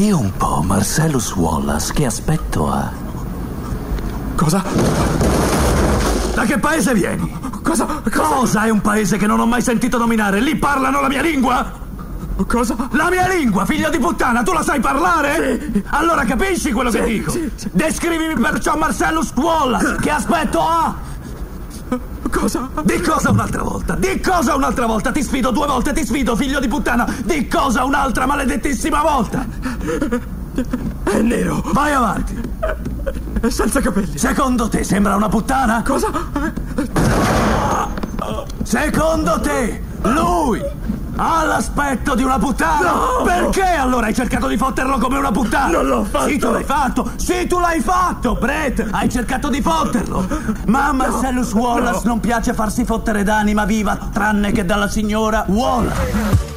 Di un po', Marcellus Wallace, che aspetto ha? Cosa? Da che paese vieni? Cosa? Cosa è un paese che non ho mai sentito nominare? Lì parlano la mia lingua? Cosa? La mia lingua, figlio di puttana, tu la sai parlare? Sì. Allora capisci quello che Sì, dico? sì, sì. Descrivimi perciò Marcellus Wallace, che aspetto ha? Cosa? Di cosa un'altra volta? Di cosa un'altra volta? Ti sfido due volte, ti sfido, figlio di puttana! Di cosa un'altra maledettissima volta? È nero. Vai avanti! È senza capelli. Secondo te sembra una puttana? Cosa? Secondo te lui ha l'aspetto di una puttana? No! Perché allora hai cercato di fotterlo come una puttana? Non l'ho fatto! Sì, tu l'hai fatto! Sì, tu l'hai fatto, Brett! Hai cercato di fotterlo! Ma Marcellus Wallace non piace farsi fottere d'anima viva, tranne che dalla signora Wallace.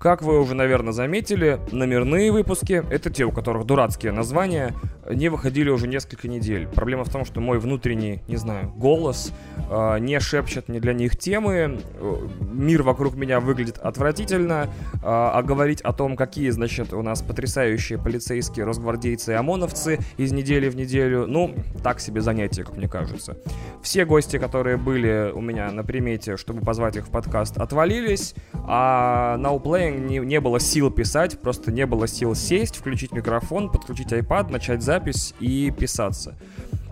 Как вы уже, наверное, заметили, номерные выпуски, это те, у которых дурацкие названия, не выходили уже несколько недель. Проблема в том, что мой внутренний, не знаю, голос э, не шепчет не для них темы, э, мир вокруг меня выглядит отвратительно, э, а говорить о том, какие, значит, у нас потрясающие полицейские, росгвардейцы и ОМОНовцы из недели в неделю, ну, так себе занятие, как мне кажется. Все гости, которые были у меня на примете, чтобы позвать их в подкаст, отвалились, а Now Playing не, не было сил писать, просто не было сил сесть, включить микрофон, подключить iPad, начать запись и писаться.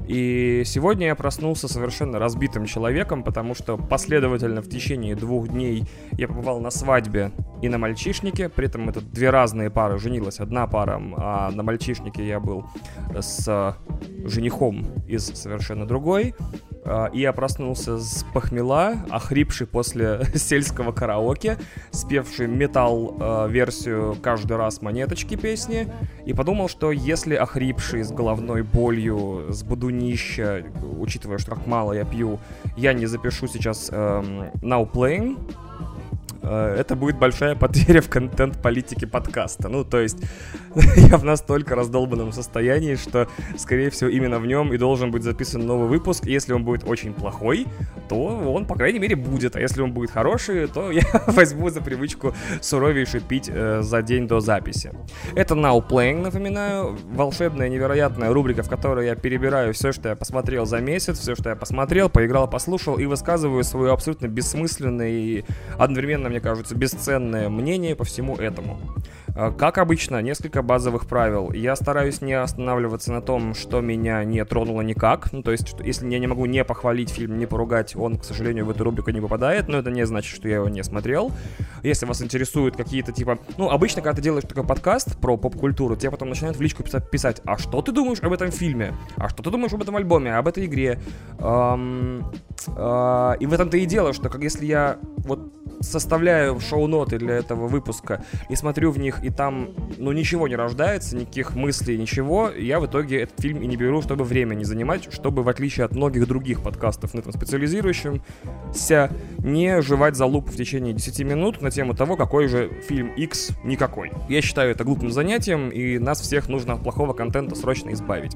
И сегодня я проснулся совершенно разбитым человеком, потому что последовательно в течение двух дней я побывал на свадьбе и на мальчишнике. При этом это две разные пары. Женилась одна пара, а на мальчишнике я был с женихом из совершенно другой. И я проснулся с похмела, охрипший после сельского караоке, спевший металл-версию каждый раз монеточки песни, и подумал, что если охрипший с головной болью, с будунища, учитывая, что как мало я пью, я не запишу сейчас эм, Now Playing, это будет большая потеря в контент-политике подкаста. Ну, то есть, я в настолько раздолбанном состоянии, что, скорее всего, именно в нем и должен быть записан новый выпуск. Если он будет очень плохой, то он, по крайней мере, будет. А если он будет хороший, то я возьму за привычку суровейше пить э, за день до записи. Это Now Playing, напоминаю. Волшебная, невероятная рубрика, в которой я перебираю все, что я посмотрел за месяц, все, что я посмотрел, поиграл, послушал и высказываю свое абсолютно бессмысленное и одновременно, мне кажется, бесценное мнение по всему этому. Как обычно, несколько базовых правил. Я стараюсь не останавливаться на том, что меня не тронуло никак. Ну, то есть, что, если я не могу не похвалить фильм, не поругать, он, к сожалению, в эту рубрику не попадает, но это не значит, что я его не смотрел. Если вас интересуют какие-то типа... Ну, обычно, когда ты делаешь такой подкаст про поп-культуру, тебе потом начинают в личку писать, а что ты думаешь об этом фильме? А что ты думаешь об этом альбоме? Об этой игре? Эм, э, и в этом-то и дело, что как если я вот составляю шоу-ноты для этого выпуска и смотрю в них, и там, ну, ничего не рождается, никаких мыслей, ничего, я в итоге этот фильм и не беру, чтобы время не занимать, чтобы, в отличие от многих других подкастов на этом специализирующимся, не жевать за лупу в течение 10 минут на тему того, какой же фильм X никакой. Я считаю это глупым занятием, и нас всех нужно от плохого контента срочно избавить.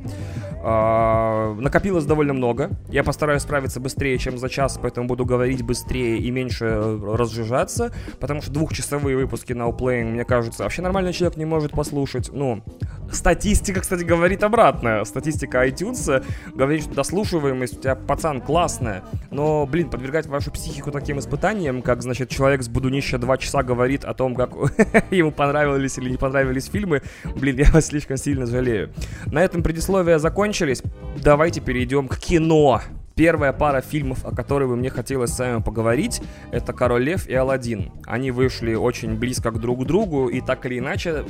А, накопилось довольно много. Я постараюсь справиться быстрее, чем за час, поэтому буду говорить быстрее и меньше разжижаться, потому что двухчасовые выпуски Now Playing, мне кажется, вообще нормальный человек не может послушать. Ну, статистика, кстати, говорит обратное. Статистика iTunes говорит, что дослушиваемость у тебя, пацан, классная, но, блин, подвергать вашу психику таким испытаниям, как, значит, человек с будунища два часа говорит о том, как ему понравились или не понравились фильмы, блин, я вас слишком сильно жалею. На этом предисловия закончились. Давайте перейдем к кино. Первая пара фильмов, о которой бы мне хотелось с вами поговорить, это «Король Лев» и «Аладдин». Они вышли очень близко к друг другу, и так или иначе,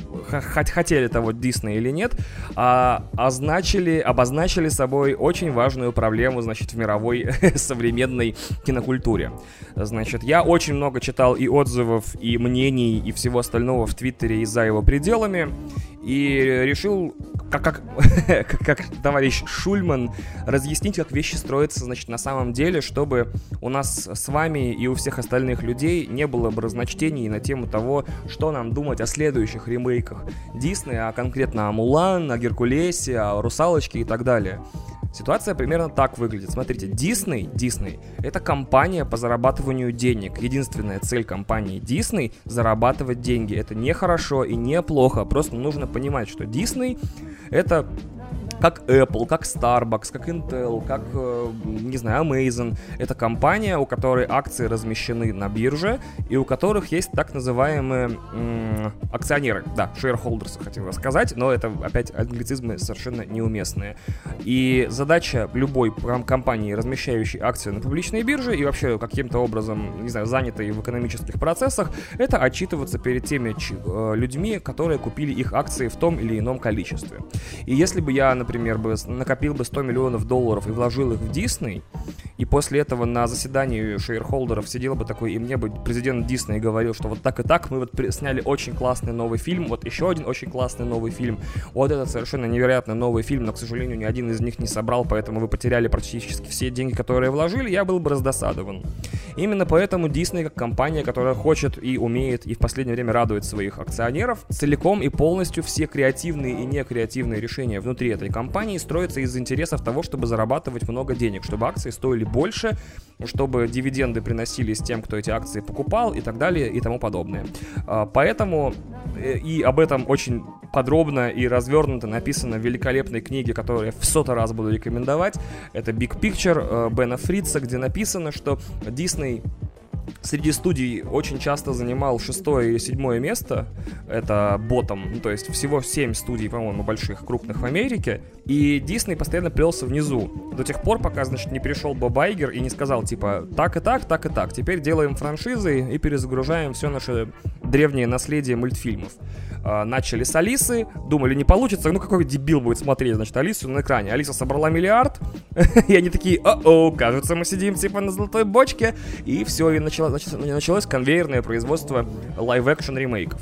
хоть хотели того Дисней или нет, а, означили, обозначили собой очень важную проблему, значит, в мировой современной кинокультуре. Значит, я очень много читал и отзывов, и мнений, и всего остального в Твиттере и за его пределами, и решил, как, как, как, товарищ Шульман, разъяснить, как вещи строятся, значит, на самом деле, чтобы у нас с вами и у всех остальных людей не было бы разночтений на тему того, что нам думать о следующих ремейках Диснея, а конкретно о Мулан, о Геркулесе, о Русалочке и так далее. Ситуация примерно так выглядит. Смотрите, Disney, Disney — это компания по зарабатыванию денег. Единственная цель компании Disney — зарабатывать деньги. Это не хорошо и не плохо. Просто нужно понимать, что Disney — это как Apple, как Starbucks, как Intel, как, э, не знаю, Amazon. Это компания, у которой акции размещены на бирже и у которых есть так называемые м- акционеры. Да, shareholders хотел сказать, но это опять англицизмы совершенно неуместные. И задача любой компании, размещающей акции на публичной бирже и вообще каким-то образом, не знаю, занятой в экономических процессах, это отчитываться перед теми э, людьми, которые купили их акции в том или ином количестве. И если бы я, например, бы накопил бы 100 миллионов долларов и вложил их в Дисней, и после этого на заседании шейрхолдеров сидел бы такой, и мне бы президент Дисней говорил, что вот так и так мы вот сняли очень классный новый фильм, вот еще один очень классный новый фильм, вот этот совершенно невероятно новый фильм, но, к сожалению, ни один из них не собрал, поэтому вы потеряли практически все деньги, которые вложили, я был бы раздосадован. Именно поэтому Дисней, как компания, которая хочет и умеет, и в последнее время радует своих акционеров, целиком и полностью все креативные и некреативные решения внутри этой компании строится из интересов того, чтобы зарабатывать много денег, чтобы акции стоили больше, чтобы дивиденды приносились тем, кто эти акции покупал и так далее и тому подобное. А, поэтому э, и об этом очень подробно и развернуто написано в великолепной книге, которую я в сотый раз буду рекомендовать. Это Big Picture э, Бена Фрица, где написано, что Disney среди студий очень часто занимал шестое или седьмое место. Это ботом. Ну, то есть всего семь студий, по-моему, больших, крупных в Америке. И Дисней постоянно плелся внизу. До тех пор, пока, значит, не пришел Боб Айгер и не сказал, типа, так и так, так и так. Теперь делаем франшизы и перезагружаем все наше древнее наследие мультфильмов. А, начали с Алисы, думали, не получится, ну какой дебил будет смотреть, значит, Алису на экране. Алиса собрала миллиард, и они такие, о-о, кажется, мы сидим типа на золотой бочке, и все, и началось, началось конвейерное производство live-action ремейков.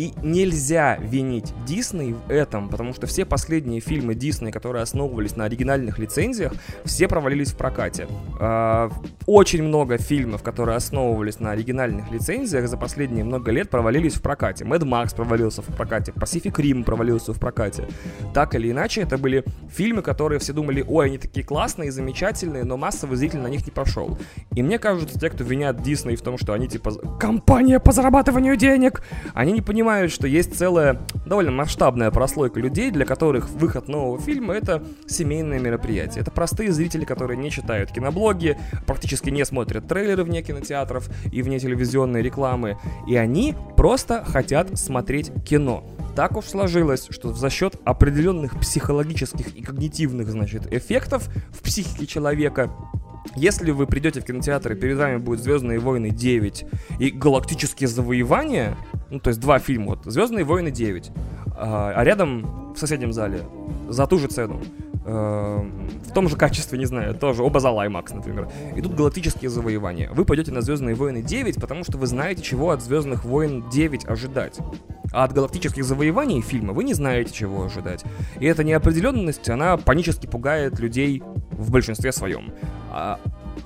И нельзя винить Дисней в этом, потому что все последние фильмы Дисней, которые основывались на оригинальных лицензиях, все провалились в прокате. А, очень много фильмов, которые основывались на оригинальных лицензиях, за последние много лет провалились в прокате. Mad Max провалился в прокате, Pacific Rim провалился в прокате. Так или иначе, это были фильмы, которые все думали, ой, они такие классные, замечательные, но массовый зритель на них не пошел. И мне кажется, те, кто винят Дисней в том, что они типа компания по зарабатыванию денег, они не понимают, понимают, что есть целая довольно масштабная прослойка людей, для которых выход нового фильма это семейное мероприятие. Это простые зрители, которые не читают киноблоги, практически не смотрят трейлеры вне кинотеатров и вне телевизионной рекламы, и они просто хотят смотреть кино. Так уж сложилось, что за счет определенных психологических и когнитивных, значит, эффектов в психике человека если вы придете в кинотеатр и перед вами будет Звездные войны 9 и Галактические завоевания, ну, то есть два фильма. Вот «Звездные войны 9». А, а рядом в соседнем зале за ту же цену э, в том же качестве, не знаю, тоже оба зала IMAX, например. Идут галактические завоевания. Вы пойдете на Звездные войны 9, потому что вы знаете, чего от Звездных войн 9 ожидать. А от галактических завоеваний фильма вы не знаете, чего ожидать. И эта неопределенность, она панически пугает людей в большинстве своем. А,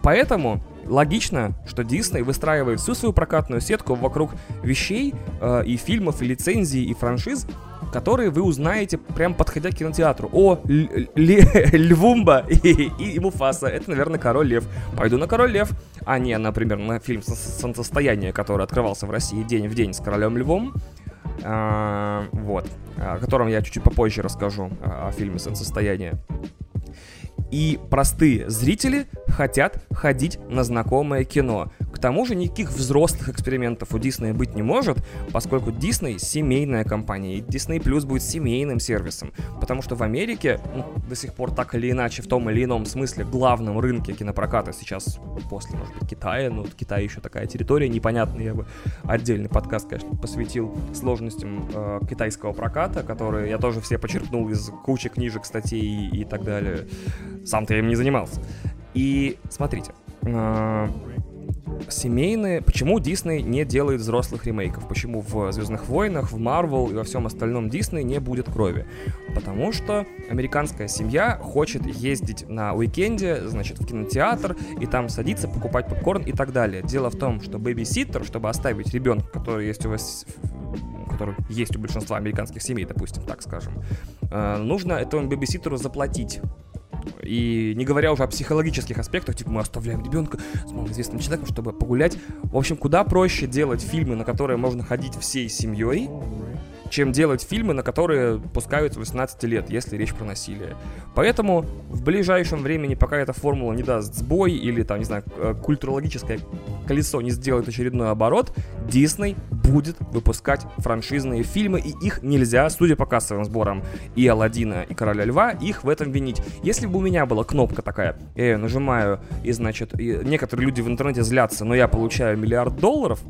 поэтому логично, что Дисней выстраивает всю свою прокатную сетку вокруг вещей э, и фильмов, и лицензий, и франшиз, которые вы узнаете прям подходя к кинотеатру. О, Львумба и, и, Муфаса, это, наверное, Король Лев. Пойду на Король Лев, а не, например, на фильм «Солнцестояние», который открывался в России день в день с Королем Львом. А, вот, о котором я чуть-чуть попозже расскажу, о фильме «Солнцестояние» и простые зрители хотят ходить на знакомое кино. К тому же никаких взрослых экспериментов у Disney быть не может, поскольку Disney семейная компания, и Disney Plus будет семейным сервисом. Потому что в Америке ну, до сих пор так или иначе, в том или ином смысле, главном рынке кинопроката сейчас после, может быть, Китая, ну, Китай еще такая территория непонятная, я бы отдельный подкаст, конечно, посвятил сложностям э, китайского проката, которые я тоже все почерпнул из кучи книжек, статей и, и так далее. Сам-то я им не занимался. И смотрите, э, семейные... Почему Дисней не делает взрослых ремейков? Почему в «Звездных войнах», в «Марвел» и во всем остальном Дисней не будет крови? Потому что американская семья хочет ездить на уикенде, значит, в кинотеатр, и там садиться, покупать попкорн и так далее. Дело в том, что бэби-ситтер, чтобы оставить ребенка, который есть у вас который есть у большинства американских семей, допустим, так скажем, э, нужно этому бэбиситеру заплатить И не говоря уже о психологических аспектах, типа мы оставляем ребенка с малоизвестным человеком, чтобы погулять. В общем, куда проще делать фильмы, на которые можно ходить всей семьей, чем делать фильмы, на которые пускают с 18 лет, если речь про насилие. Поэтому в ближайшем времени, пока эта формула не даст сбой или, там, не знаю, э, культурологическое колесо не сделает очередной оборот, Дисней будет выпускать франшизные фильмы, и их нельзя, судя по кассовым сборам и Алладина, и Короля Льва, их в этом винить. Если бы у меня была кнопка такая, я ее нажимаю, и, значит, и некоторые люди в интернете злятся, но я получаю миллиард долларов,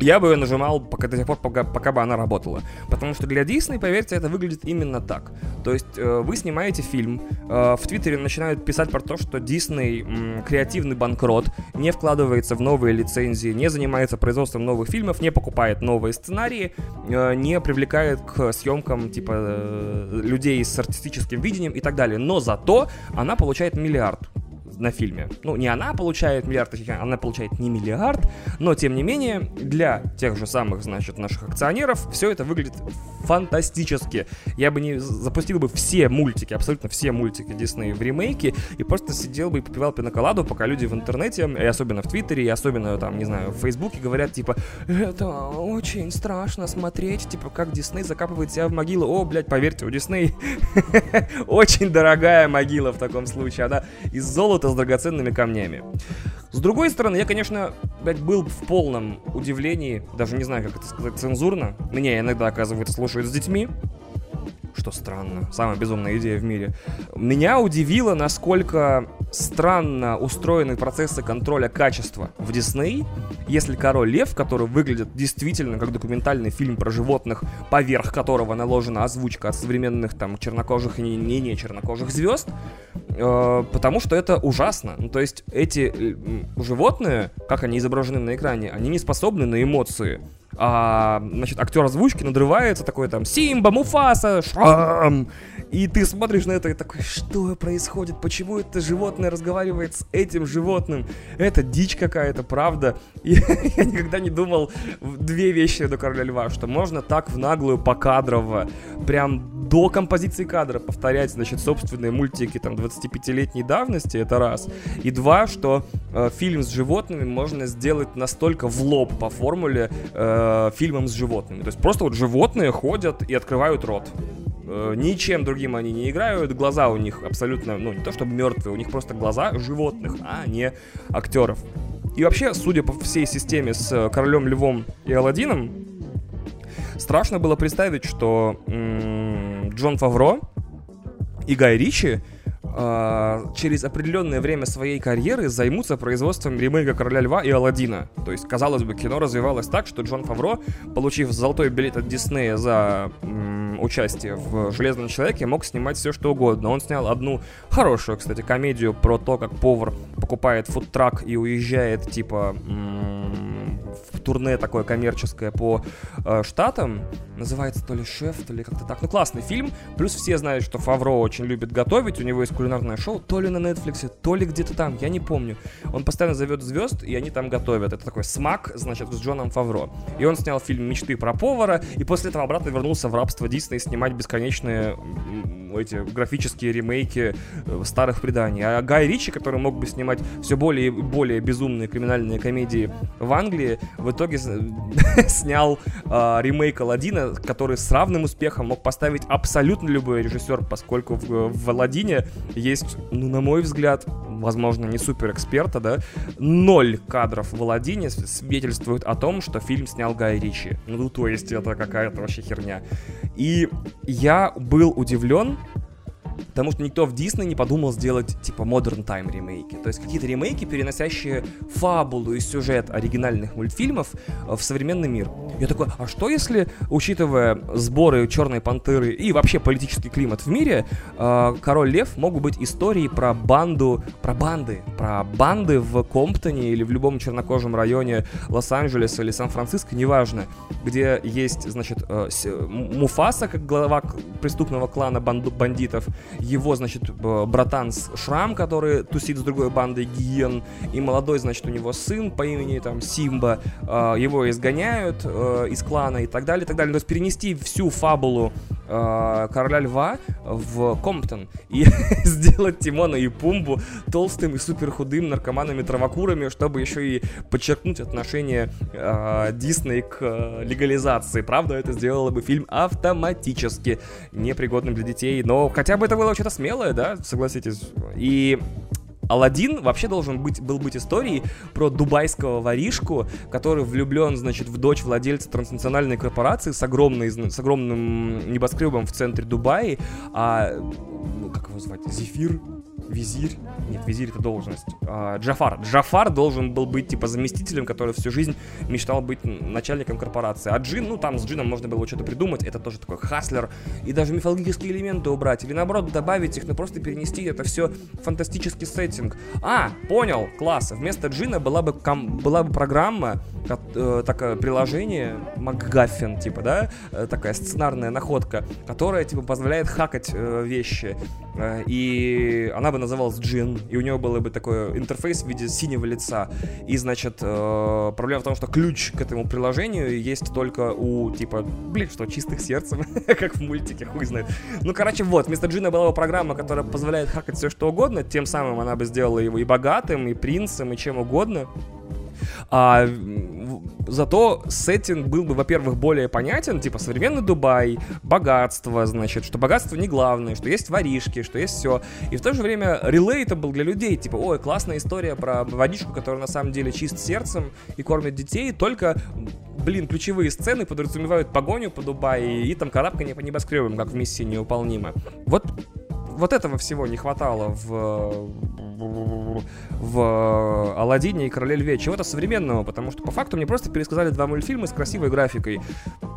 я бы ее нажимал пока, до тех пор, пока, пока бы она работала. Потому что для Дисней, поверьте, это выглядит именно так. То есть э, вы снимаете фильм, э, в Твиттере начинают писать про то, что м, креативный банкрот, не вкладывается в новые лицензии, не занимается производством новых фильмов, не покупает новые сценарии, э, не привлекает к съемкам типа э, людей с артистическим видением и так далее. Но зато она получает миллиард на фильме. Ну, не она получает миллиард, она получает не миллиард, но, тем не менее, для тех же самых, значит, наших акционеров все это выглядит фантастически. Я бы не запустил бы все мультики, абсолютно все мультики Дисней в ремейке, и просто сидел бы и попивал пиноколаду, пока люди в интернете, и особенно в Твиттере, и особенно, там, не знаю, в Фейсбуке говорят, типа, это очень страшно смотреть, типа, как Дисней закапывает себя в могилу. О, блядь, поверьте, у Дисней очень дорогая могила в таком случае. Она из золота золото с драгоценными камнями. С другой стороны, я, конечно, блядь, был в полном удивлении, даже не знаю, как это сказать цензурно. Меня иногда, оказывается, слушают с детьми что странно, самая безумная идея в мире. Меня удивило, насколько странно устроены процессы контроля качества в Дисней, если Король Лев, который выглядит действительно как документальный фильм про животных, поверх которого наложена озвучка от современных там чернокожих и не, не, не чернокожих звезд, э, потому что это ужасно. Ну, то есть эти э, животные, как они изображены на экране, они не способны на эмоции а, значит, актер озвучки надрывается, такой там Симба, Муфаса, Шрам. И ты смотришь на это и такой, что происходит? Почему это животное разговаривает с этим животным? Это дичь какая-то, правда. И я никогда не думал две вещи до Короля Льва, что можно так в наглую покадрово, прям до композиции кадра повторять, значит, собственные мультики там 25-летней давности, это раз. И два, что э, фильм с животными можно сделать настолько в лоб по формуле э, фильмом с животными. То есть просто вот животные ходят и открывают рот. Э, ничем другим они не играют, глаза у них абсолютно, ну, не то чтобы мертвые, у них просто глаза животных, а не актеров. И вообще, судя по всей системе с Королем Львом и Алладином, страшно было представить, что м- Джон Фавро и Гай Ричи э, через определенное время своей карьеры займутся производством ремейка Короля Льва и Алладина. То есть, казалось бы, кино развивалось так, что Джон Фавро, получив золотой билет от Диснея за м, участие в Железном человеке, мог снимать все что угодно. Он снял одну хорошую, кстати, комедию про то, как повар покупает фудтрак и уезжает, типа, м, турне такое коммерческое по э, штатам. Называется то ли «Шеф», то ли как-то так. Ну, классный фильм. Плюс все знают, что Фавро очень любит готовить. У него есть кулинарное шоу, то ли на Netflix, то ли где-то там, я не помню. Он постоянно зовет звезд, и они там готовят. Это такой смак, значит, с Джоном Фавро. И он снял фильм «Мечты про повара», и после этого обратно вернулся в рабство Дисней снимать бесконечные эти графические ремейки э, старых преданий. А Гай Ричи, который мог бы снимать все более и более безумные криминальные комедии в Англии, в итоге снял э, ремейк Алладина, который с равным успехом мог поставить абсолютно любой режиссер, поскольку в, в Алладине есть, ну, на мой взгляд, возможно, не супер эксперта, да, ноль кадров в Аладдине свидетельствует о том, что фильм снял Гай Ричи. Ну, то есть это какая-то вообще херня. И я был удивлен, Потому что никто в Дисней не подумал сделать, типа, Modern Time ремейки. То есть какие-то ремейки, переносящие фабулу и сюжет оригинальных мультфильмов э, в современный мир. Я такой, а что если, учитывая сборы Черной Пантеры и вообще политический климат в мире, э, Король Лев могут быть истории про банду, про банды, про банды в Комптоне или в любом чернокожем районе Лос-Анджелеса или Сан-Франциско, неважно, где есть, значит, э, Муфаса, как глава преступного клана бандитов, его, значит, братан Шрам, который тусит с другой бандой Гиен, и молодой, значит, у него сын по имени там Симба, а, его изгоняют э, из клана и так далее, и так далее. То есть перенести всю фабулу э, Короля Льва в Комптон и сделать Тимона и Пумбу толстым и супер худым наркоманами-травокурами, чтобы еще и подчеркнуть отношение э, Дисней к э, легализации. Правда, это сделало бы фильм автоматически непригодным для детей, но хотя бы это было что-то смелое, да, согласитесь. И Алладин вообще должен быть, был быть историей про дубайского воришку, который влюблен, значит, в дочь владельца транснациональной корпорации с, огромной, с огромным небоскребом в центре Дубая, а как его звать? Зефир? Визирь? Нет, визирь это должность. А, Джафар. Джафар должен был быть типа заместителем, который всю жизнь мечтал быть начальником корпорации. А Джин, ну там с Джином можно было что-то придумать. Это тоже такой хаслер. И даже мифологические элементы убрать. Или наоборот добавить их, но просто перенести это все фантастический сеттинг. А, понял, класс. Вместо Джина была бы, ком- была бы программа, э, такое приложение, МакГаффин, типа, да, э, такая сценарная находка, которая, типа, позволяет хакать э, вещи. Э, и она бы называлась Джин, и у него был бы такой интерфейс в виде синего лица. И, значит, э, проблема в том, что ключ к этому приложению есть только у, типа, блин, что, чистых сердцем, как в мультике, хуй знает. Ну, короче, вот, вместо Джина была бы программа, которая позволяет хакать все что угодно, тем самым она бы сделала его и богатым, и принцем, и чем угодно. А, зато сеттинг был бы, во-первых, более понятен, типа современный Дубай, богатство, значит, что богатство не главное, что есть воришки, что есть все. И в то же время был для людей, типа, ой, классная история про водичку, которая на самом деле чист сердцем и кормит детей, только блин, ключевые сцены подразумевают погоню по Дубае и там карабкание по небоскребам, как в миссии неуполнима. Вот вот этого всего не хватало в в Алладине и Короле Льве, чего-то современного, потому что по факту мне просто пересказали два мультфильма с красивой графикой.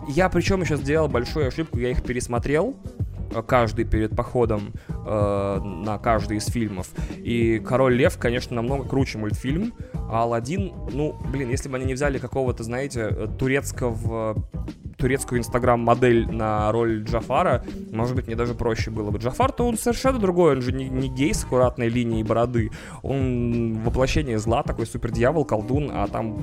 Я причем еще сделал большую ошибку, я их пересмотрел, э, каждый перед походом э, на каждый из фильмов. И Король Лев, конечно, намного круче мультфильм, а Алладин, ну, блин, если бы они не взяли какого-то, знаете, турецкого турецкую инстаграм-модель на роль Джафара, может быть, мне даже проще было бы. Джафар-то он совершенно другой, он же не, не гей с аккуратной линией бороды, он воплощение зла, такой супер дьявол, колдун, а там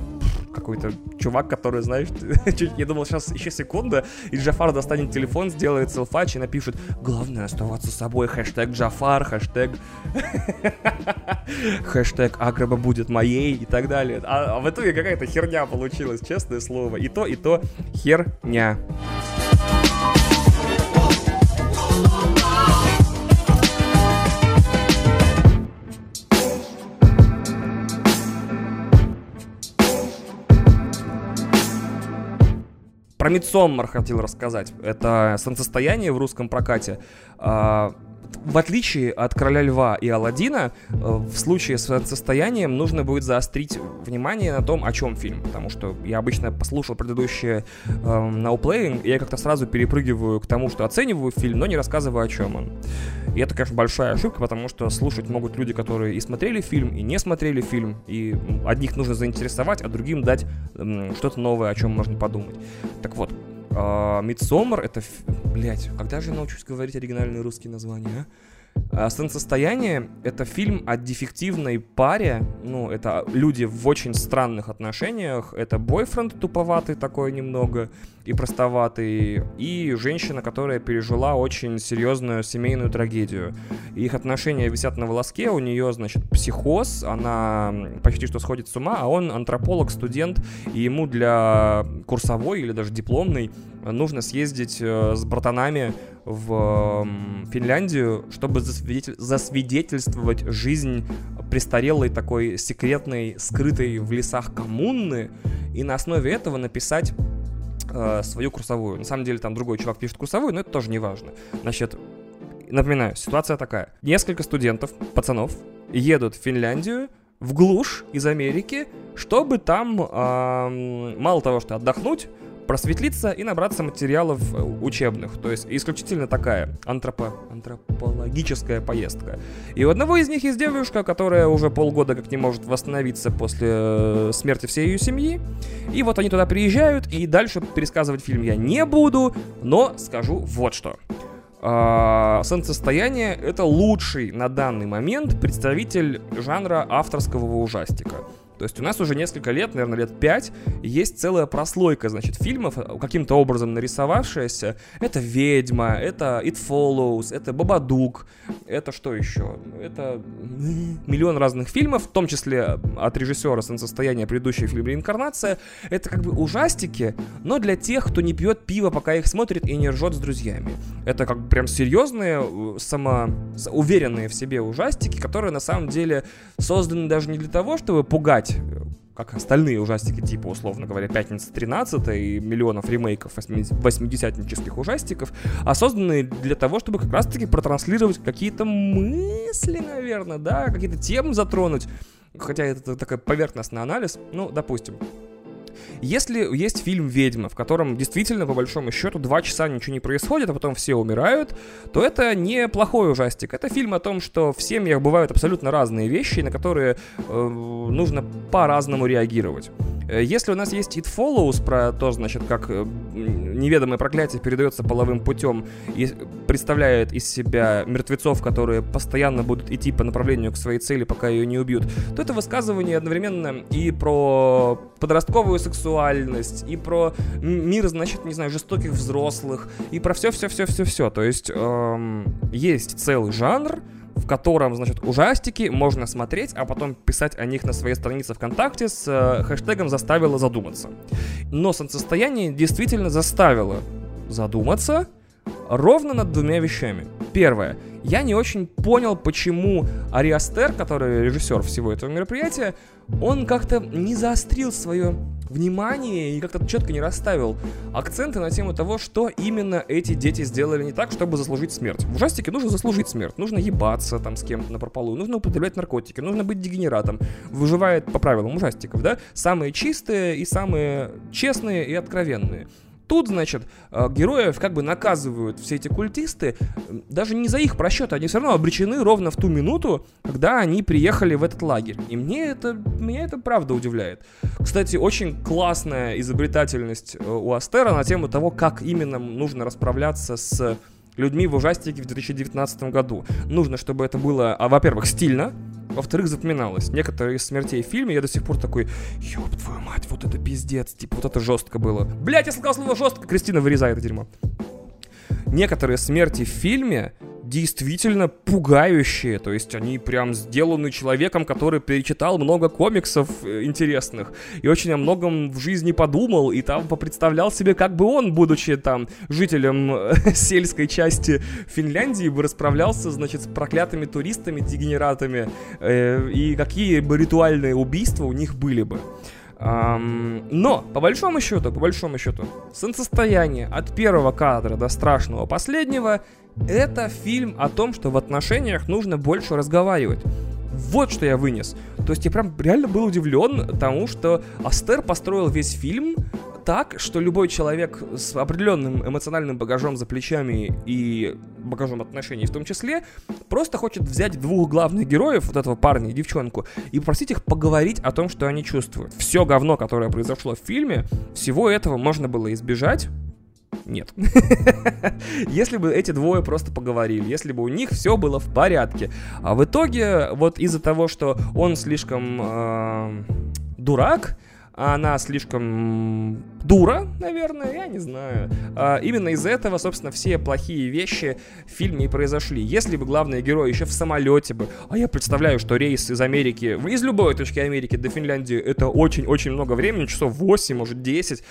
какой-то чувак, который, знаешь, я думал, сейчас еще секунда, и Джафар достанет телефон, сделает селфач и напишет «Главное оставаться собой, хэштег Джафар, хэштег... хэштег Аграба будет моей» и так далее. А, а в итоге какая-то херня получилась, честное слово. И то, и то херня. Про Мидсоммар хотел рассказать. Это солнцестояние в русском прокате. В отличие от Короля Льва и Алладина, э, в случае с состоянием нужно будет заострить внимание на том, о чем фильм. Потому что я обычно послушал предыдущие э, Now Playing, и я как-то сразу перепрыгиваю к тому, что оцениваю фильм, но не рассказываю, о чем он. И это, конечно, большая ошибка, потому что слушать могут люди, которые и смотрели фильм, и не смотрели фильм, и одних нужно заинтересовать, а другим дать э, что-то новое, о чем можно подумать. Так вот, Мидсомер это... Блять, когда же я научусь говорить оригинальные русские названия, а? А Солнцестояние — это фильм о дефективной паре, ну, это люди в очень странных отношениях, это бойфренд туповатый такой немного и простоватый, и женщина, которая пережила очень серьезную семейную трагедию. Их отношения висят на волоске, у нее, значит, психоз, она почти что сходит с ума, а он антрополог, студент, и ему для курсовой или даже дипломной нужно съездить э, с братанами в Финляндию, чтобы засвидетельствовать жизнь престарелой такой секретной, скрытой в лесах коммуны, и на основе этого написать э, свою курсовую. На самом деле там другой чувак пишет курсовую, но это тоже не важно. Значит, напоминаю, ситуация такая. Несколько студентов, пацанов, едут в Финляндию, в глушь из Америки, чтобы там э, мало того, что отдохнуть, просветлиться и набраться материалов э, учебных. То есть исключительно такая антропо, антропологическая поездка. И у одного из них есть девушка, которая уже полгода как не может восстановиться после э, смерти всей ее семьи. И вот они туда приезжают, и дальше пересказывать фильм я не буду, но скажу вот что. Uh, «Солнцестояние» — это лучший на данный момент представитель жанра авторского ужастика. То есть у нас уже несколько лет, наверное, лет пять, есть целая прослойка, значит, фильмов, э, каким-то образом нарисовавшаяся. Это «Ведьма», это «It Follows», это «Бабадук», это что еще? Это миллион разных фильмов, в том числе от режиссера «Солнцестояние», предыдущий фильм «Реинкарнация». Это как бы ужастики, но для тех, кто не пьет пиво, пока их смотрит и не ржет с друзьями. Это как бы прям серьезные, э, само... уверенные в себе ужастики, которые на самом деле созданы даже не для того, чтобы пугать как остальные ужастики, типа, условно говоря, «Пятница 13 и миллионов ремейков 80-нических ужастиков, а созданные для того, чтобы как раз-таки протранслировать какие-то мысли, наверное, да, какие-то темы затронуть, хотя это такой поверхностный анализ, ну, допустим. Если есть фильм «Ведьма», в котором действительно, по большому счету, два часа ничего не происходит, а потом все умирают, то это не плохой ужастик. Это фильм о том, что в семьях бывают абсолютно разные вещи, на которые э, нужно по-разному реагировать. Э, если у нас есть It Follows про то, значит, как э, неведомое проклятие передается половым путем и представляет из себя мертвецов, которые постоянно будут идти по направлению к своей цели, пока ее не убьют, то это высказывание одновременно и про подростковую сексуальность, и про мир, значит, не знаю, жестоких взрослых, и про все-все-все-все-все. То есть эм, есть целый жанр, в котором, значит, ужастики можно смотреть, а потом писать о них на своей странице ВКонтакте с э, хэштегом «заставило задуматься». Но солнцестояние действительно заставило задуматься ровно над двумя вещами. Первое. Я не очень понял, почему Ариастер, который режиссер всего этого мероприятия, он как-то не заострил свое внимание и как-то четко не расставил акценты на тему того, что именно эти дети сделали не так, чтобы заслужить смерть. В ужастике нужно заслужить смерть, нужно ебаться там с кем-то на прополу, нужно употреблять наркотики, нужно быть дегенератом. Выживает по правилам ужастиков, да? Самые чистые и самые честные и откровенные. Тут, значит, э, героев как бы наказывают все эти культисты, даже не за их просчет, они все равно обречены ровно в ту минуту, когда они приехали в этот лагерь. И мне это, меня это правда удивляет. Кстати, очень классная изобретательность э, у Астера на тему того, как именно нужно расправляться с людьми в ужастике в 2019 году. Нужно, чтобы это было, а, во-первых, стильно, во-вторых, запоминалось. Некоторые из смертей в фильме я до сих пор такой, ёб твою мать, вот это пиздец, типа вот это жестко было. Блять, я сказал слово жестко, Кристина вырезает это дерьмо. Некоторые смерти в фильме действительно пугающие. То есть они прям сделаны человеком, который перечитал много комиксов э, интересных и очень о многом в жизни подумал и там попредставлял себе, как бы он, будучи там жителем э, сельской части Финляндии, бы расправлялся, значит, с проклятыми туристами, дегенератами э, и какие бы ритуальные убийства у них были бы. Um, но, по большому счету, по большому счету, солнцестояние от первого кадра до страшного последнего это фильм о том, что в отношениях нужно больше разговаривать. Вот что я вынес. То есть я прям реально был удивлен тому, что Астер построил весь фильм так, что любой человек с определенным эмоциональным багажом за плечами и багажом отношений в том числе, просто хочет взять двух главных героев, вот этого парня и девчонку, и попросить их поговорить о том, что они чувствуют. Все говно, которое произошло в фильме, всего этого можно было избежать, нет. если бы эти двое просто поговорили, если бы у них все было в порядке. А в итоге, вот из-за того, что он слишком э, дурак, а она слишком дура, наверное, я не знаю. А, именно из-за этого, собственно, все плохие вещи в фильме и произошли. Если бы главный герой еще в самолете бы, а я представляю, что рейс из Америки, из любой точки Америки до Финляндии, это очень-очень много времени, часов 8, может 10,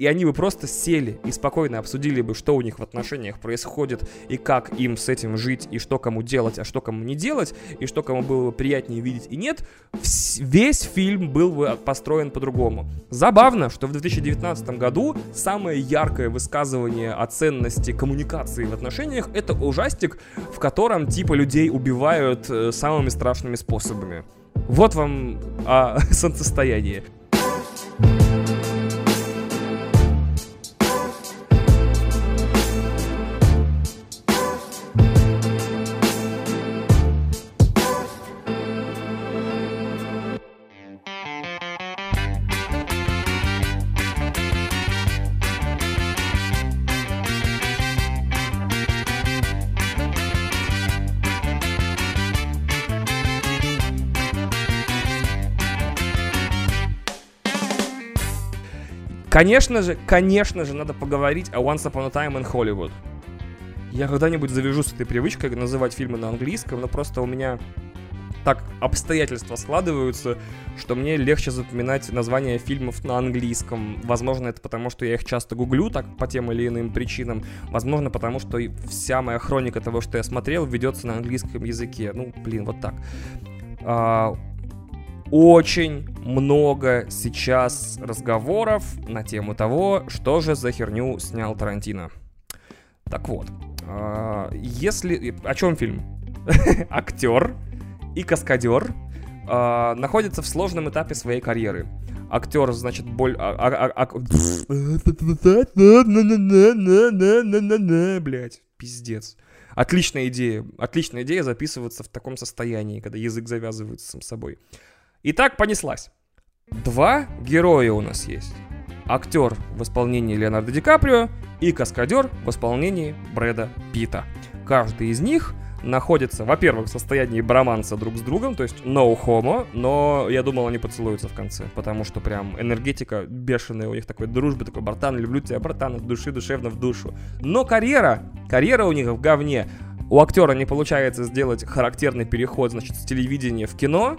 и они бы просто сели и спокойно обсудили бы, что у них в отношениях происходит, и как им с этим жить, и что кому делать, а что кому не делать, и что кому было бы приятнее видеть и нет, весь фильм был бы построен по-другому. Забавно, что в 2019 году самое яркое высказывание о ценности коммуникации в отношениях — это ужастик, в котором типа людей убивают э, самыми страшными способами. Вот вам о солнцестоянии. Конечно же, конечно же, надо поговорить о Once Upon a Time in Hollywood. Я когда-нибудь завяжу с этой привычкой называть фильмы на английском, но просто у меня так обстоятельства складываются, что мне легче запоминать названия фильмов на английском. Возможно, это потому, что я их часто гуглю так по тем или иным причинам. Возможно, потому что вся моя хроника того, что я смотрел, ведется на английском языке. Ну, блин, вот так. А, очень много сейчас разговоров на тему того, что же за херню снял Тарантино. Так вот, а, если... О чем фильм? Актер и каскадер э, находятся в сложном этапе своей карьеры. Актер, значит, боль... А, а, а, Блять, пиздец. Отличная идея. Отличная идея записываться в таком состоянии, когда язык завязывается сам собой. Итак, понеслась. Два героя у нас есть. Актер в исполнении Леонардо Ди Каприо и каскадер в исполнении Брэда Питта. Каждый из них находятся, во-первых, в состоянии броманса друг с другом, то есть no homo, но я думал, они поцелуются в конце, потому что прям энергетика бешеная у них такой дружбы, такой братан, люблю тебя, братан, от души душевно в душу. Но карьера, карьера у них в говне. У актера не получается сделать характерный переход, значит, с телевидения в кино,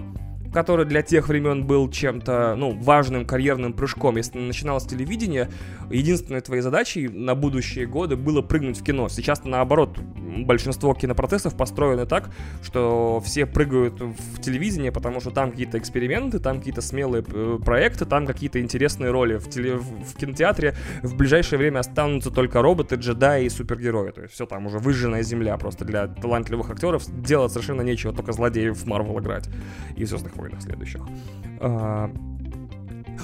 который для тех времен был чем-то, ну, важным карьерным прыжком. Если ты начинал с телевидения, единственной твоей задачей на будущие годы было прыгнуть в кино. Сейчас, наоборот, большинство кинопроцессов построены так, что все прыгают в телевидение, потому что там какие-то эксперименты, там какие-то смелые э, проекты, там какие-то интересные роли. В, теле... в кинотеатре в ближайшее время останутся только роботы, джедаи и супергерои. То есть все там уже выжженная земля просто для талантливых актеров. Делать совершенно нечего, только злодеев в Марвел играть. И Звездных войнах следующих. А,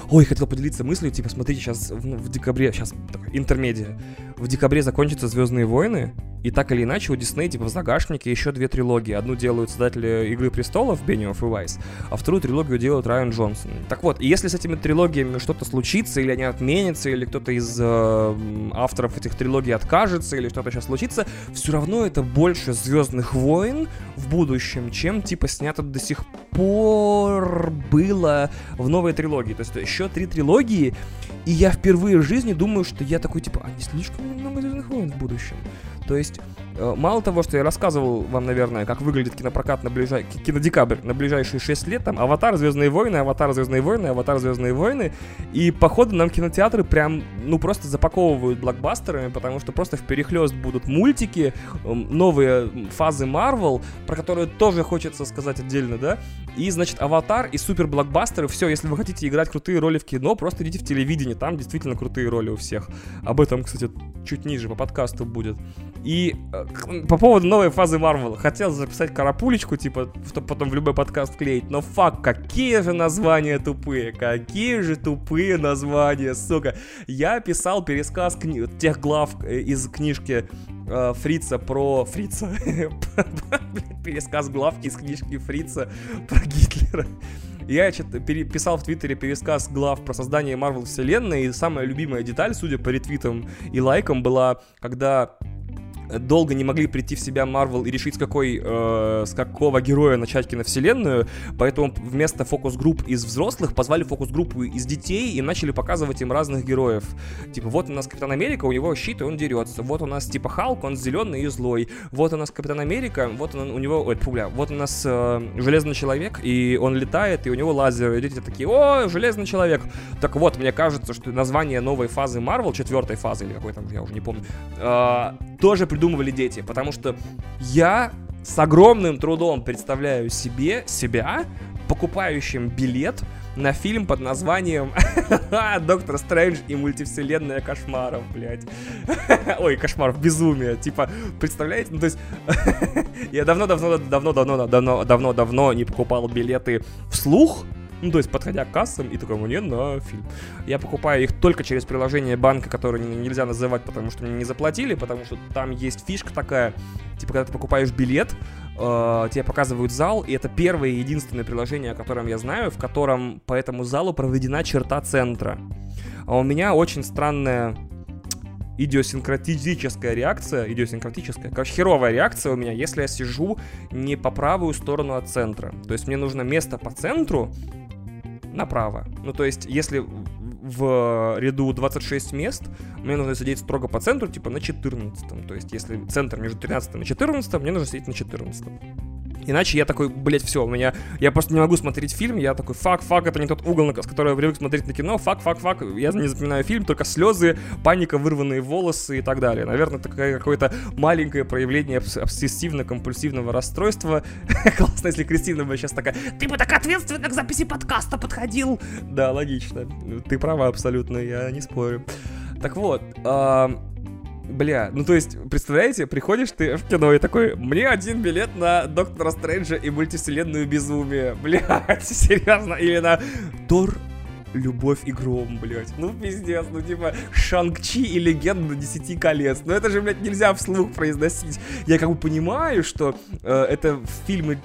ой, хотел поделиться мыслью, типа, смотрите, сейчас в, в декабре, сейчас интермедиа, в декабре закончатся Звездные войны, и так или иначе у Дисней, типа, в загашнике еще две трилогии. Одну делают создатели Игры Престолов, Бенниофф и Вайс, а вторую трилогию делают Райан Джонсон. Так вот, если с этими трилогиями что-то случится, или они отменятся, или кто-то из э, авторов этих трилогий откажется, или что-то сейчас случится, все равно это больше Звездных войн в будущем, чем, типа, снято до сих пор было в новой трилогии. То есть еще три трилогии, и я впервые в жизни думаю, что я такой, типа, а не слишком много Звездных войн в будущем? То есть, мало того, что я рассказывал вам, наверное, как выглядит кинопрокат на ближай... кинодекабрь на ближайшие 6 лет, там, Аватар, Звездные войны, Аватар, Звездные войны, Аватар, Звездные войны, и, походу, нам кинотеатры прям, ну, просто запаковывают блокбастерами, потому что просто в перехлест будут мультики, эм, новые фазы Марвел, про которые тоже хочется сказать отдельно, да, и, значит, Аватар и супер блокбастеры, все, если вы хотите играть крутые роли в кино, просто идите в телевидение, там действительно крутые роли у всех. Об этом, кстати, чуть ниже по подкасту будет. И э, по поводу новой фазы Марвел. Хотел записать карапулечку, типа, чтобы потом в любой подкаст клеить. Но факт, какие же названия тупые. Какие же тупые названия, сука. Я писал пересказ кни- тех глав э, из книжки э, Фрица про... Фрица? пересказ главки из книжки Фрица про Гитлера. Я переписал в Твиттере пересказ глав про создание Марвел вселенной, и самая любимая деталь, судя по ретвитам и лайкам, была, когда долго не могли прийти в себя Марвел и решить, с, какой, э, с какого героя начать киновселенную, поэтому вместо фокус-групп из взрослых позвали фокус-группу из детей и начали показывать им разных героев. Типа, вот у нас Капитан Америка, у него щит, и он дерется. Вот у нас, типа, Халк, он зеленый и злой. Вот у нас Капитан Америка, вот он, у него, ой, пуля, вот у нас э, Железный Человек, и он летает, и у него лазер. И дети такие, о, Железный Человек. Так вот, мне кажется, что название новой фазы Марвел, четвертой фазы, или какой там, я уже не помню, э, тоже придумывали дети, потому что я с огромным трудом представляю себе себя покупающим билет на фильм под названием «Доктор Стрэндж и мультивселенная кошмаров», блядь. Ой, кошмаров, безумие. Типа, представляете? Ну, то есть, я давно-давно-давно-давно-давно-давно не покупал билеты вслух, ну, то есть, подходя к кассам и такой, мне на фильм. Я покупаю их только через приложение банка, которое нельзя называть, потому что мне не заплатили, потому что там есть фишка такая, типа, когда ты покупаешь билет, э, тебе показывают зал, и это первое и единственное приложение, о котором я знаю, в котором по этому залу проведена черта центра. А у меня очень странная идиосинкратическая реакция, идиосинкратическая, короче, херовая реакция у меня, если я сижу не по правую сторону от центра. То есть мне нужно место по центру, направо. Ну, то есть, если в ряду 26 мест, мне нужно сидеть строго по центру, типа на 14. То есть, если центр между 13 и 14, мне нужно сидеть на 14. Иначе я такой, блять, все, у меня, я просто не могу смотреть фильм, я такой, fuck, фак, это не тот угол, с которого я привык смотреть на кино, fuck, fuck, fuck, я не запоминаю фильм, только слезы, паника, вырванные волосы и так далее. Наверное, это какое-то маленькое проявление обсессивно-компульсивного расстройства. Классно, если Кристина бы сейчас такая, ты бы так ответственно к записи подкаста подходил. Да, логично. Ты права абсолютно, я не спорю. Так вот, Бля, ну то есть, представляете, приходишь ты в кино и такой, мне один билет на Доктора Стрэнджа и мультивселенную безумия. Бля, серьезно? Или на Тор Любовь и гром, блядь. Ну, пиздец, ну, типа, Шанг-Чи и Легенда Десяти колец. Ну, это же, блядь, нельзя вслух произносить. Я как бы понимаю, что э, это фильмы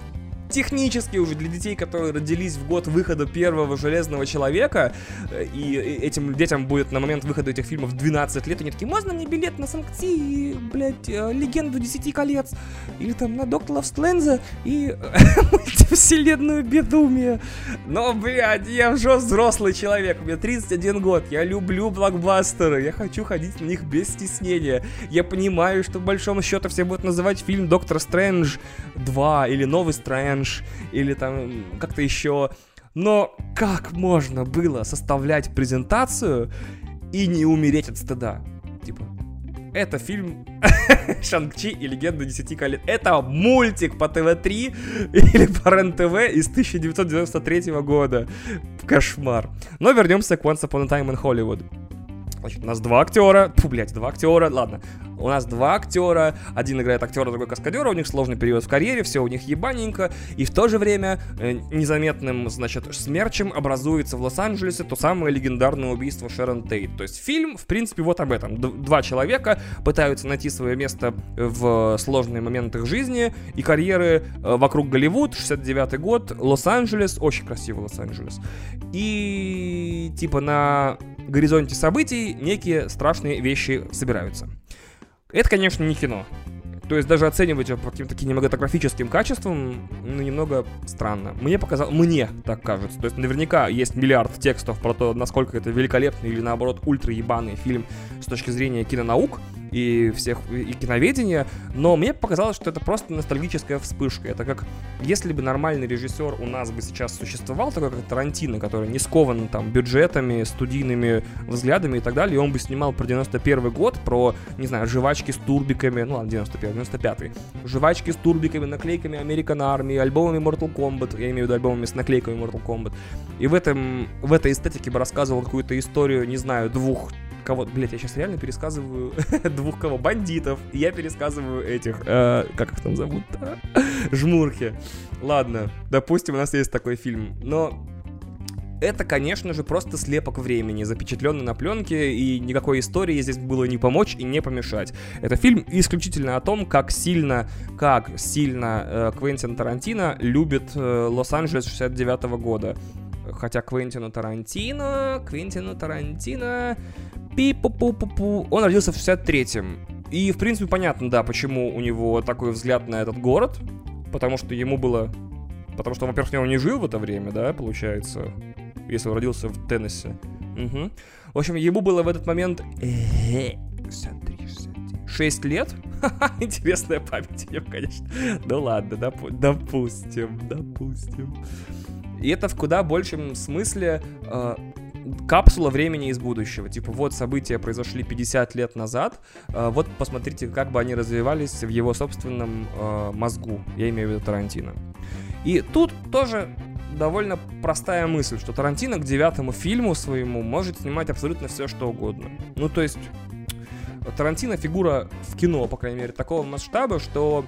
технически уже для детей, которые родились в год выхода первого Железного Человека, э, и этим детям будет на момент выхода этих фильмов 12 лет, они такие, можно мне билет на Санкти, блядь, э, Легенду Десяти Колец, или там на Доктора Стленза и Вселенную Безумие. Но, блядь, я уже взрослый человек, мне 31 год, я люблю блокбастеры, я хочу ходить на них без стеснения. Я понимаю, что в большом счету все будут называть фильм Доктор Стрэндж 2 или Новый Стрэндж, Ревенж или там как-то еще. Но как можно было составлять презентацию и не умереть от стыда? Типа, это фильм Шанг-Чи и Легенда 10 колец. Это мультик по ТВ-3 или по РЕН-ТВ из 1993 года. Кошмар. Но вернемся к Once Upon a Time in Hollywood. Значит, у нас два актера, фу, блядь, два актера, ладно, у нас два актера, один играет актера, другой каскадера, у них сложный период в карьере, все у них ебаненько, и в то же время э, незаметным, значит, смерчем образуется в Лос-Анджелесе то самое легендарное убийство Шерон Тейт. То есть фильм, в принципе, вот об этом. Д- два человека пытаются найти свое место в сложные моменты их жизни и карьеры э, вокруг Голливуд, 69 год, Лос-Анджелес, очень красивый Лос-Анджелес. И типа на горизонте событий некие страшные вещи собираются. Это, конечно, не кино. То есть даже оценивать его по каким-то кинематографическим качествам, ну, немного странно. Мне показалось, мне так кажется. То есть наверняка есть миллиард текстов про то, насколько это великолепный или наоборот ультра ебаный фильм с точки зрения кинонаук и всех и киноведения, но мне показалось, что это просто ностальгическая вспышка. Это как если бы нормальный режиссер у нас бы сейчас существовал, такой как Тарантино, который не скован там бюджетами, студийными взглядами и так далее, и он бы снимал про 91 год, про, не знаю, жвачки с турбиками, ну ладно, 91 95 жвачки с турбиками, наклейками American Army, альбомами Mortal Kombat, я имею в виду альбомами с наклейками Mortal Kombat. И в, этом, в этой эстетике бы рассказывал какую-то историю, не знаю, двух кого блять, я сейчас реально пересказываю двух кого? Бандитов. Я пересказываю этих, э, как их там зовут? Жмурки. Ладно, допустим, у нас есть такой фильм. Но это, конечно же, просто слепок времени, запечатленный на пленке, и никакой истории здесь было не помочь и не помешать. Это фильм исключительно о том, как сильно, как сильно э, Квентин Тарантино любит э, Лос-Анджелес 69 -го года. Хотя Квентину Тарантино, Квентину Тарантино Пи-пу-пу-пу-пу. Он родился в 63-м. И, в принципе, понятно, да, почему у него такой взгляд на этот город. Потому что ему было... Потому что, во-первых, он не жил в это время, да, получается. Если он родился в Теннессе. Угу. В общем, ему было в этот момент... 63, 69. 6 лет? Интересная память у него, конечно. Ну ладно, доп- допустим, допустим. И это в куда большем смысле э, капсула времени из будущего. Типа, вот события произошли 50 лет назад, э, вот посмотрите, как бы они развивались в его собственном э, мозгу. Я имею в виду Тарантино. И тут тоже довольно простая мысль, что Тарантино к девятому фильму своему может снимать абсолютно все, что угодно. Ну, то есть, Тарантино фигура в кино, по крайней мере, такого масштаба, что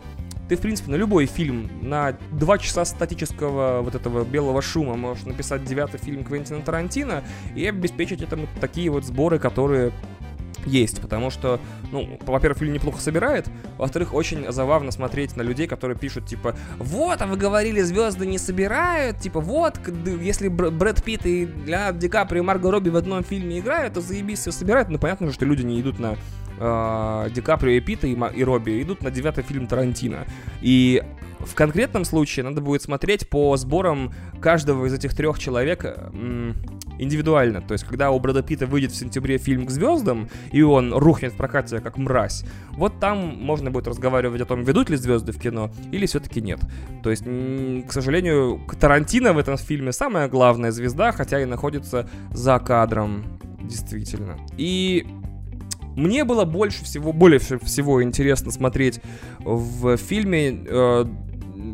ты, в принципе, на любой фильм, на два часа статического вот этого белого шума можешь написать девятый фильм Квентина Тарантино и обеспечить этому такие вот сборы, которые есть, потому что, ну, во-первых, фильм неплохо собирает, во-вторых, очень забавно смотреть на людей, которые пишут, типа, вот, а вы говорили, звезды не собирают, типа, вот, если Брэд Питт и Леонардо Ди Каприо и Марго Робби в одном фильме играют, то заебись все собирают, ну, понятно же, что люди не идут на э, Ди Каприо и Питта и, и Робби идут на девятый фильм Тарантино. И в конкретном случае надо будет смотреть по сборам каждого из этих трех человек, индивидуально. То есть, когда у Брэда Питта выйдет в сентябре фильм «К звездам», и он рухнет в прокате как мразь, вот там можно будет разговаривать о том, ведут ли звезды в кино, или все-таки нет. То есть, к сожалению, Тарантино в этом фильме самая главная звезда, хотя и находится за кадром, действительно. И мне было больше всего, более всего интересно смотреть в фильме э,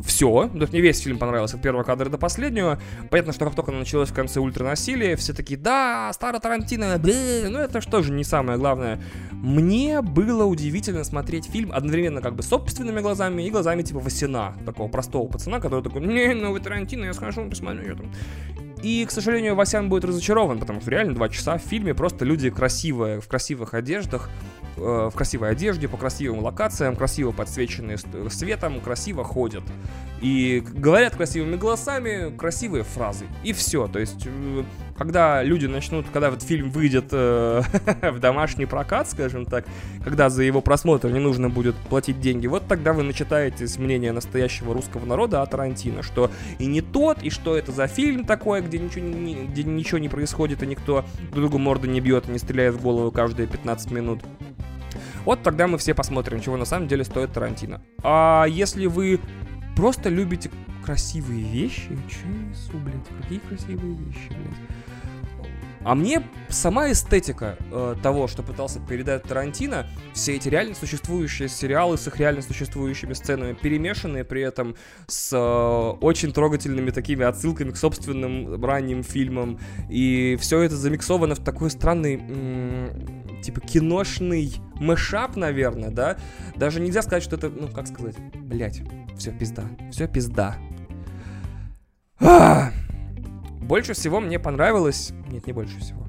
все. То есть мне весь фильм понравился от первого кадра до последнего. Понятно, что как только началось в конце ультранасилие, все такие, да, старый Тарантино, блин, ну это что же не самое главное. Мне было удивительно смотреть фильм одновременно как бы собственными глазами и глазами типа Васина, такого простого пацана, который такой, не, ну вы Тарантино, я схожу, посмотрю, что там. И, к сожалению, Васян будет разочарован, потому что реально два часа в фильме просто люди красивые, в красивых одеждах, э, в красивой одежде, по красивым локациям, красиво подсвеченные светом, красиво ходят. И говорят красивыми голосами, красивые фразы. И все. То есть, э, когда люди начнут, когда вот фильм выйдет э, в домашний прокат, скажем так, когда за его просмотр не нужно будет платить деньги, вот тогда вы начитаетесь мнение настоящего русского народа о Тарантино, что и не тот, и что это за фильм такой, где ничего не, где ничего не происходит, и никто друг другу морды не бьет, не стреляет в голову каждые 15 минут. Вот тогда мы все посмотрим, чего на самом деле стоит Тарантино. А если вы просто любите красивые вещи, че блядь, какие красивые вещи, блядь. А мне сама эстетика э, того, что пытался передать Тарантино, все эти реально существующие сериалы с их реально существующими сценами, перемешанные при этом с э, очень трогательными такими отсылками к собственным ранним фильмам, и все это замиксовано в такой странный, м- типа киношный мэшап, наверное, да? Даже нельзя сказать, что это, ну, как сказать, блять, все пизда, все пизда. А! Больше всего мне понравилось... Нет, не больше всего.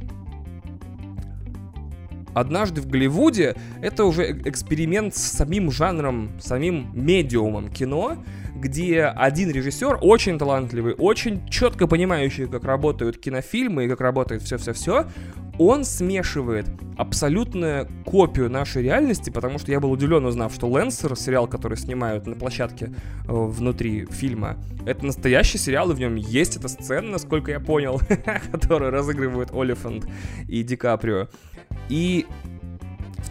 Однажды в Голливуде это уже э, эксперимент с самим жанром, самим медиумом кино, где один режиссер, очень талантливый, очень четко понимающий, как работают кинофильмы и как работает все-все-все, он смешивает абсолютную копию нашей реальности, потому что я был удивлен, узнав, что Лэнсер, сериал, который снимают на площадке э, внутри фильма, это настоящий сериал, и в нем есть эта сцена, насколько я понял, которую разыгрывают Олифант и Ди Каприо. И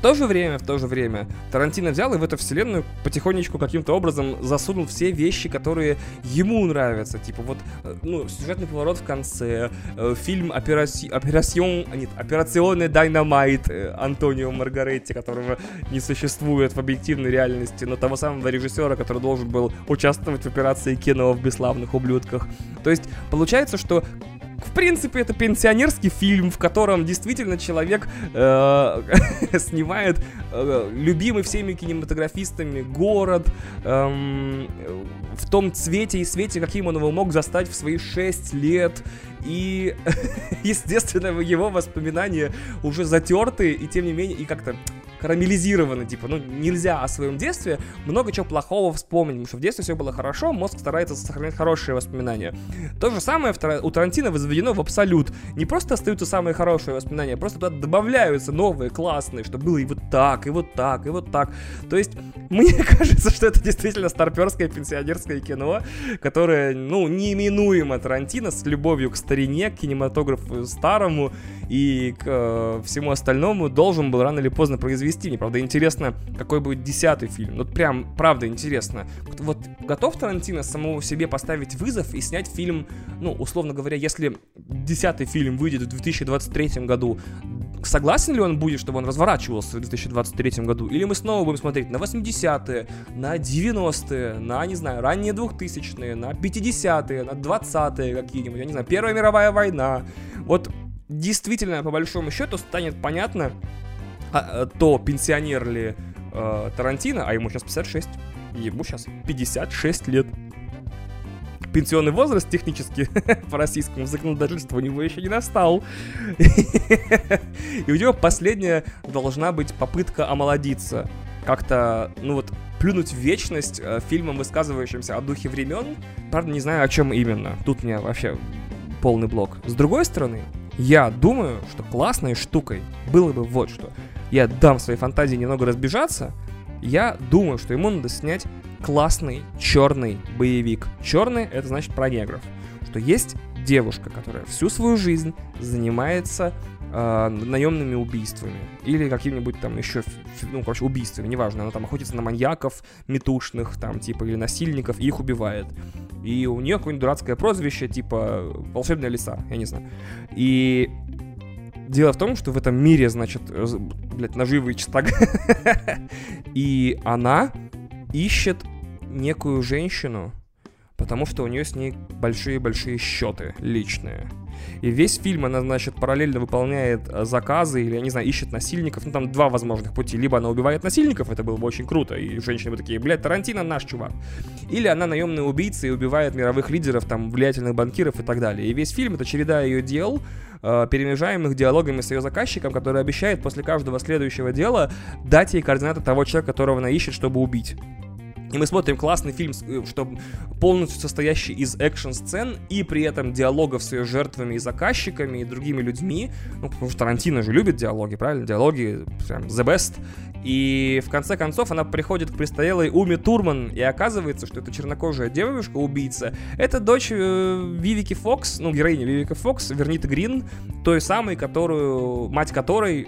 то же время, в то же время, Тарантино взял и в эту вселенную потихонечку каким-то образом засунул все вещи, которые ему нравятся. Типа вот, э, ну, сюжетный поворот в конце, э, фильм операци... Операцион... Нет, Operazione Dyn-o-mite э, Антонио Маргаретти, которого не существует в объективной реальности, но того самого режиссера, который должен был участвовать в операции кино в «Бесславных ублюдках». То есть, получается, что в принципе, это пенсионерский фильм, в котором действительно человек э, снимает э, любимый всеми кинематографистами город э, в том цвете и свете, каким он его мог застать в свои 6 лет. И, естественно, его воспоминания уже затерты, и тем не менее, и как-то карамелизированы, типа, ну, нельзя о своем детстве много чего плохого вспомнить, потому что в детстве все было хорошо, мозг старается сохранять хорошие воспоминания. То же самое у Тарантино возведено в абсолют. Не просто остаются самые хорошие воспоминания, а просто туда добавляются новые, классные, что было и вот так, и вот так, и вот так. То есть, мне кажется, что это действительно старперское пенсионерское кино, которое, ну, неименуемо Тарантино с любовью к старине, к кинематографу старому и к э, всему остальному должен был рано или поздно произвести перевести. Мне, правда, интересно, какой будет десятый фильм. Вот прям, правда, интересно. Вот готов Тарантино самому себе поставить вызов и снять фильм, ну, условно говоря, если десятый фильм выйдет в 2023 году, согласен ли он будет, чтобы он разворачивался в 2023 году? Или мы снова будем смотреть на 80-е, на 90-е, на, не знаю, ранние 2000-е, на 50-е, на 20-е какие-нибудь, я не знаю, Первая мировая война. Вот действительно, по большому счету, станет понятно, а, э, то пенсионер ли э, Тарантино, а ему сейчас 56, ему сейчас 56 лет. Пенсионный возраст технически по российскому законодательству у него еще не настал. И у него последняя должна быть попытка омолодиться. Как-то, ну вот, плюнуть в вечность э, фильмом, высказывающимся о духе времен. Правда, не знаю, о чем именно. Тут у меня вообще полный блок. С другой стороны, я думаю, что классной штукой было бы вот что я дам своей фантазии немного разбежаться, я думаю, что ему надо снять классный черный боевик. Черный это значит про негров. Что есть девушка, которая всю свою жизнь занимается э, наемными убийствами или какими-нибудь там еще, ну, короче, убийствами, неважно, она там охотится на маньяков метушных, там, типа, или насильников, и их убивает. И у нее какое-нибудь дурацкое прозвище, типа, волшебная лиса, я не знаю. И Дело в том, что в этом мире, значит, э, блядь, наживый чистак. И она ищет некую женщину, потому что у нее с ней большие-большие счеты личные. И весь фильм она, значит, параллельно выполняет э, заказы или, я не знаю, ищет насильников. Ну, там два возможных пути. Либо она убивает насильников, это было бы очень круто, и женщины бы такие, блядь, Тарантино наш чувак. Или она наемная убийца и убивает мировых лидеров, там, влиятельных банкиров и так далее. И весь фильм — это череда ее дел, э, перемежаемых диалогами с ее заказчиком, который обещает после каждого следующего дела дать ей координаты того человека, которого она ищет, чтобы убить. И мы смотрим классный фильм, э, что полностью состоящий из экшн-сцен и при этом диалогов с ее жертвами и заказчиками и другими людьми. Ну, потому что Тарантино же любит диалоги, правильно? Диалоги прям the best. И в конце концов она приходит к престарелой Уме Турман, и оказывается, что эта чернокожая девушка-убийца — это дочь э, Вивики Фокс, ну, героиня Вивики Фокс, Вернита Грин, той самой, которую, мать которой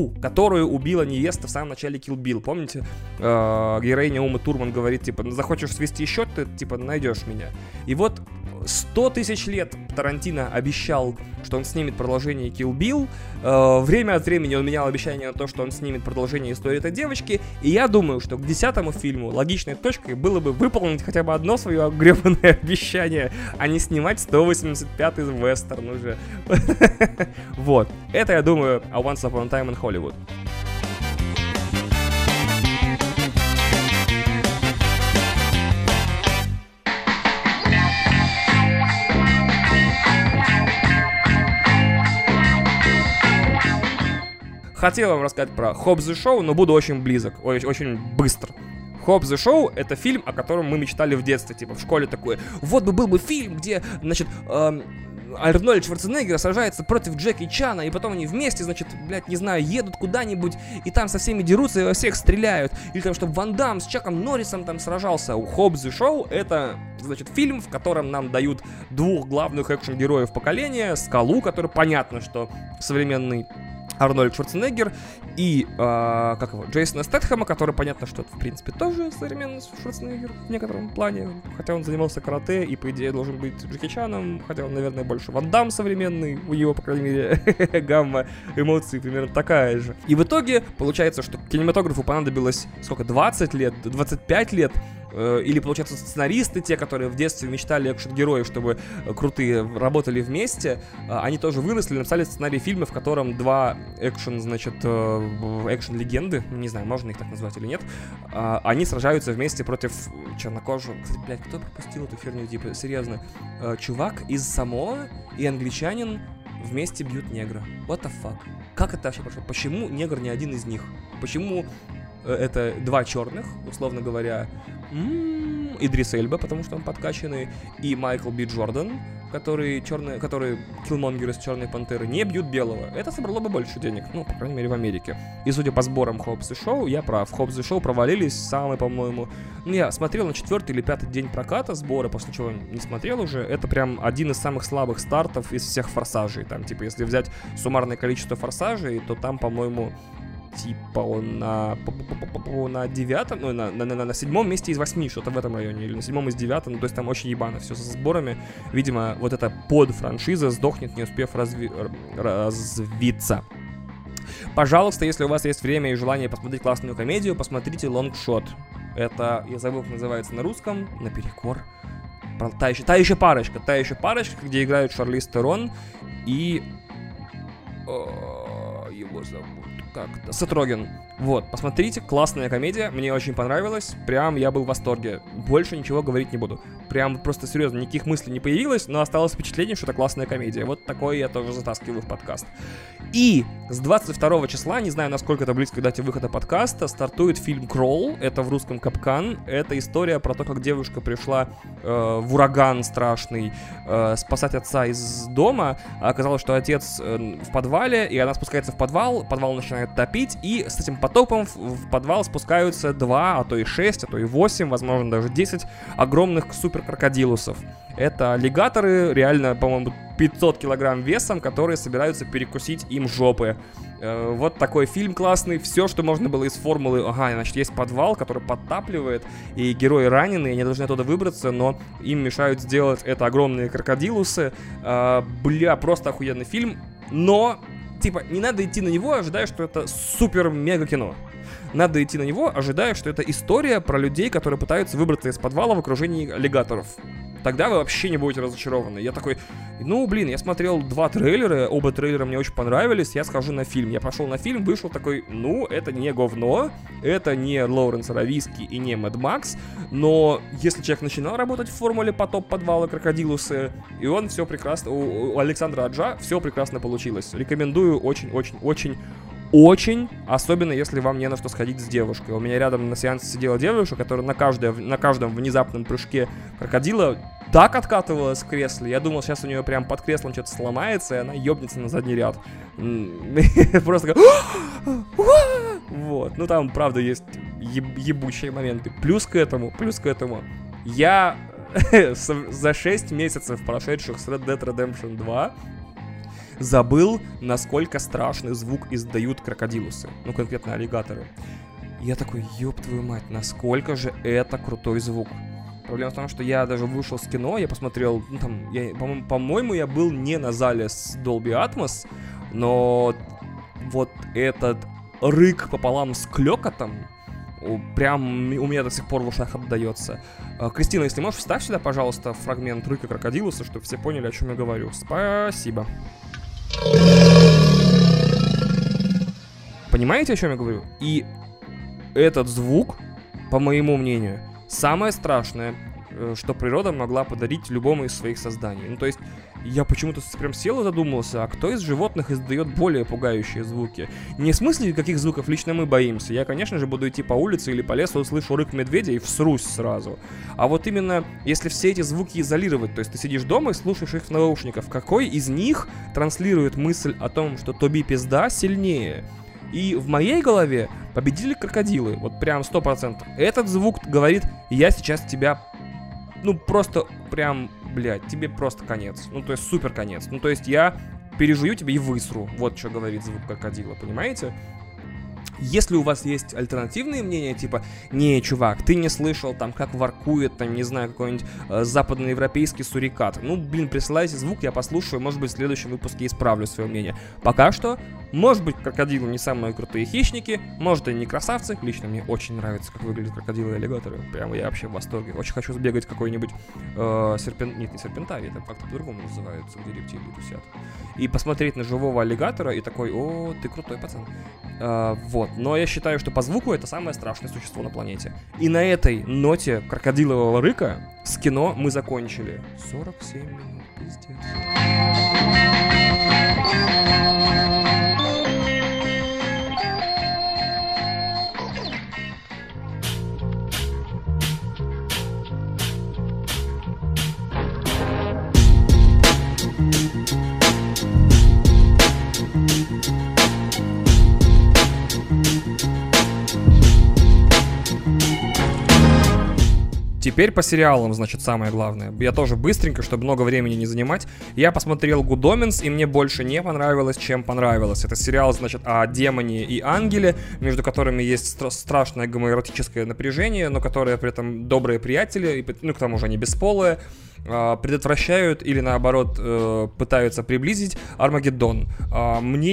Фу, которую убила невеста в самом начале Kill Bill. Помните? Э, героиня Умы Турман говорит, типа, захочешь свести счет, ты, типа, найдешь меня. И вот 100 тысяч лет Тарантино обещал, что он снимет продолжение Kill Bill. Э, время от времени он менял обещание на то, что он снимет продолжение истории этой девочки. И я думаю, что к десятому фильму логичной точкой было бы выполнить хотя бы одно свое гребаное обещание, а не снимать 185-й вестерн уже. Вот. Это, я думаю, A Once Upon a Time in Hollywood. Хотел вам рассказать про Хоббс Шоу, но буду очень близок, очень, быстро. Хоббс Шоу — это фильм, о котором мы мечтали в детстве, типа, в школе такое. Вот бы был бы фильм, где, значит, эм, Арнольд Шварценеггер сражается против Джеки Чана, и потом они вместе, значит, блядь, не знаю, едут куда-нибудь, и там со всеми дерутся и во всех стреляют. Или там, чтобы Ван Дам с Чаком Норрисом там сражался. У Хоббс Шоу это, значит, фильм, в котором нам дают двух главных экшен-героев поколения, Скалу, который понятно, что современный Арнольд Шварценеггер и, э, как его, Джейсона Стэтхэма, который, понятно, что это, в принципе, тоже современный Шварценеггер в некотором плане, хотя он занимался карате и, по идее, должен быть Джеки хотя он, наверное, больше Ван Дам современный, у него, по крайней мере, гамма эмоций примерно такая же. И в итоге получается, что кинематографу понадобилось, сколько, 20 лет, 25 лет, или, получается, сценаристы, те, которые в детстве мечтали экшен-героев, чтобы э, крутые работали вместе, э, они тоже выросли, написали сценарий фильма, в котором два экшен, значит, экшен-легенды, не знаю, можно их так назвать или нет, они сражаются вместе против чернокожего. Кстати, блядь, кто пропустил эту херню, типа, серьезно? Чувак из Самоа и англичанин вместе бьют негра. What the fuck? Как это вообще прошло? Почему негр не один из них? Почему это два черных, условно говоря, м-м, Идрис Эльба, потому что он подкачанный, и Майкл Би Джордан, который, черный, который киллмонгер из Черной Пантеры, не бьют белого. Это собрало бы больше денег, ну, по крайней мере, в Америке. И судя по сборам Хоббс и Шоу, я прав. Хоббс и Шоу провалились самый, по-моему... Ну, я смотрел на четвертый или пятый день проката сбора, после чего не смотрел уже. Это прям один из самых слабых стартов из всех форсажей. Там, типа, если взять суммарное количество форсажей, то там, по-моему, типа он на, на девятом, ну, на, на, на, на седьмом месте из восьми, что-то в этом районе, или на седьмом из девятого, ну, то есть там очень ебано все со сборами. Видимо, вот эта под-франшиза сдохнет, не успев разви... развиться. Пожалуйста, если у вас есть время и желание посмотреть классную комедию, посмотрите Лонгшот. Это, я забыл, как называется на русском, наперекор. Та еще, та еще парочка, та еще парочка, где играют Шарлиз Терон и... Его зовут как-то. Сатрогин. Вот, посмотрите, классная комедия, мне очень понравилась, прям я был в восторге. Больше ничего говорить не буду. Прям просто серьезно, никаких мыслей не появилось, но осталось впечатление, что это классная комедия. Вот такое я тоже затаскиваю в подкаст. И с 22 числа, не знаю, насколько это близко к дате выхода подкаста, стартует фильм «Кролл», это в русском «Капкан». Это история про то, как девушка пришла э, в ураган страшный э, спасать отца из дома, а оказалось, что отец э, в подвале, и она спускается в подвал, подвал начинает топить, и с этим потопом в, в подвал спускаются два, а то и шесть, а то и восемь, возможно, даже 10 огромных суперкрокодилусов. Это аллигаторы, реально, по-моему, 500 килограмм весом, которые собираются перекусить им жопы. Э, вот такой фильм классный. Все, что можно было из формулы. Ага, значит, есть подвал, который подтапливает, и герои ранены, и они должны оттуда выбраться, но им мешают сделать это огромные крокодилусы. Э, бля, просто охуенный фильм. Но, типа, не надо идти на него, ожидая, что это супер-мега кино. Надо идти на него, ожидая, что это история про людей, которые пытаются выбраться из подвала в окружении аллигаторов тогда вы вообще не будете разочарованы. Я такой, ну, блин, я смотрел два трейлера, оба трейлера мне очень понравились, я схожу на фильм. Я пошел на фильм, вышел такой, ну, это не говно, это не Лоуренс Рависки и не Мэд Макс, но если человек начинал работать в формуле потоп подвала Крокодилусы, и он все прекрасно, у, у Александра Аджа все прекрасно получилось. Рекомендую очень-очень-очень очень, особенно если вам не на что сходить с девушкой. У меня рядом на сеансе сидела девушка, которая на, каждое, на каждом внезапном прыжке крокодила так откатывалась в кресле. Я думал, сейчас у нее прям под креслом что-то сломается, и она ебнется на задний ряд. Просто Вот. Ну там, правда, есть ебучие моменты. Плюс к этому, плюс к этому. Я за 6 месяцев, прошедших с Red Dead Redemption 2, забыл, насколько страшный звук издают крокодилусы. Ну, конкретно аллигаторы. Я такой, ёб твою мать, насколько же это крутой звук. Проблема в том, что я даже вышел с кино, я посмотрел, ну там, я, по-моему, по-моему, я был не на зале с Dolby Atmos, но вот этот рык пополам с клёкотом, прям у меня до сих пор в ушах отдается. А, Кристина, если можешь, вставь сюда, пожалуйста, фрагмент рыка крокодилуса, чтобы все поняли, о чем я говорю. Спасибо. Понимаете, о чем я говорю? И этот звук, по моему мнению, самое страшное, э, что природа могла подарить любому из своих созданий. Ну, то есть, я почему-то прям сел и задумался, а кто из животных издает более пугающие звуки? Не в смысле, каких звуков лично мы боимся. Я, конечно же, буду идти по улице или по лесу, услышу рык медведя и всрусь сразу. А вот именно, если все эти звуки изолировать, то есть ты сидишь дома и слушаешь их в наушниках, какой из них транслирует мысль о том, что Тоби пизда сильнее? И в моей голове победили крокодилы, вот прям сто процентов. Этот звук говорит, я сейчас тебя, ну просто прям блядь, тебе просто конец. Ну, то есть супер конец. Ну, то есть я пережую тебя и высру. Вот что говорит звук крокодила, понимаете? Если у вас есть альтернативные мнения, типа, не, чувак, ты не слышал там, как воркует, там, не знаю, какой-нибудь э, западноевропейский сурикат, ну, блин, присылайте звук, я послушаю, может быть, в следующем выпуске исправлю свое мнение. Пока что, может быть, крокодилы не самые крутые хищники, может, они не красавцы, лично мне очень нравится, как выглядят крокодилы и аллигаторы, прямо я вообще в восторге. Очень хочу сбегать какой-нибудь э, серпен... нет, не серпентарий, это как-то по-другому называются, где рептилии тусят. И посмотреть на живого аллигатора и такой, о, ты крутой пацан. Э, вот. Но я считаю, что по звуку это самое страшное существо на планете. И на этой ноте крокодилового рыка с кино мы закончили. 47 минут, пиздец. Теперь по сериалам, значит, самое главное. Я тоже быстренько, чтобы много времени не занимать. Я посмотрел Omens, и мне больше не понравилось, чем понравилось. Это сериал, значит, о демоне и ангеле, между которыми есть стра- страшное гомоэротическое напряжение, но которые при этом добрые приятели, и, ну, к тому же они бесполые. А, предотвращают или наоборот э, пытаются приблизить Армагеддон. А, мне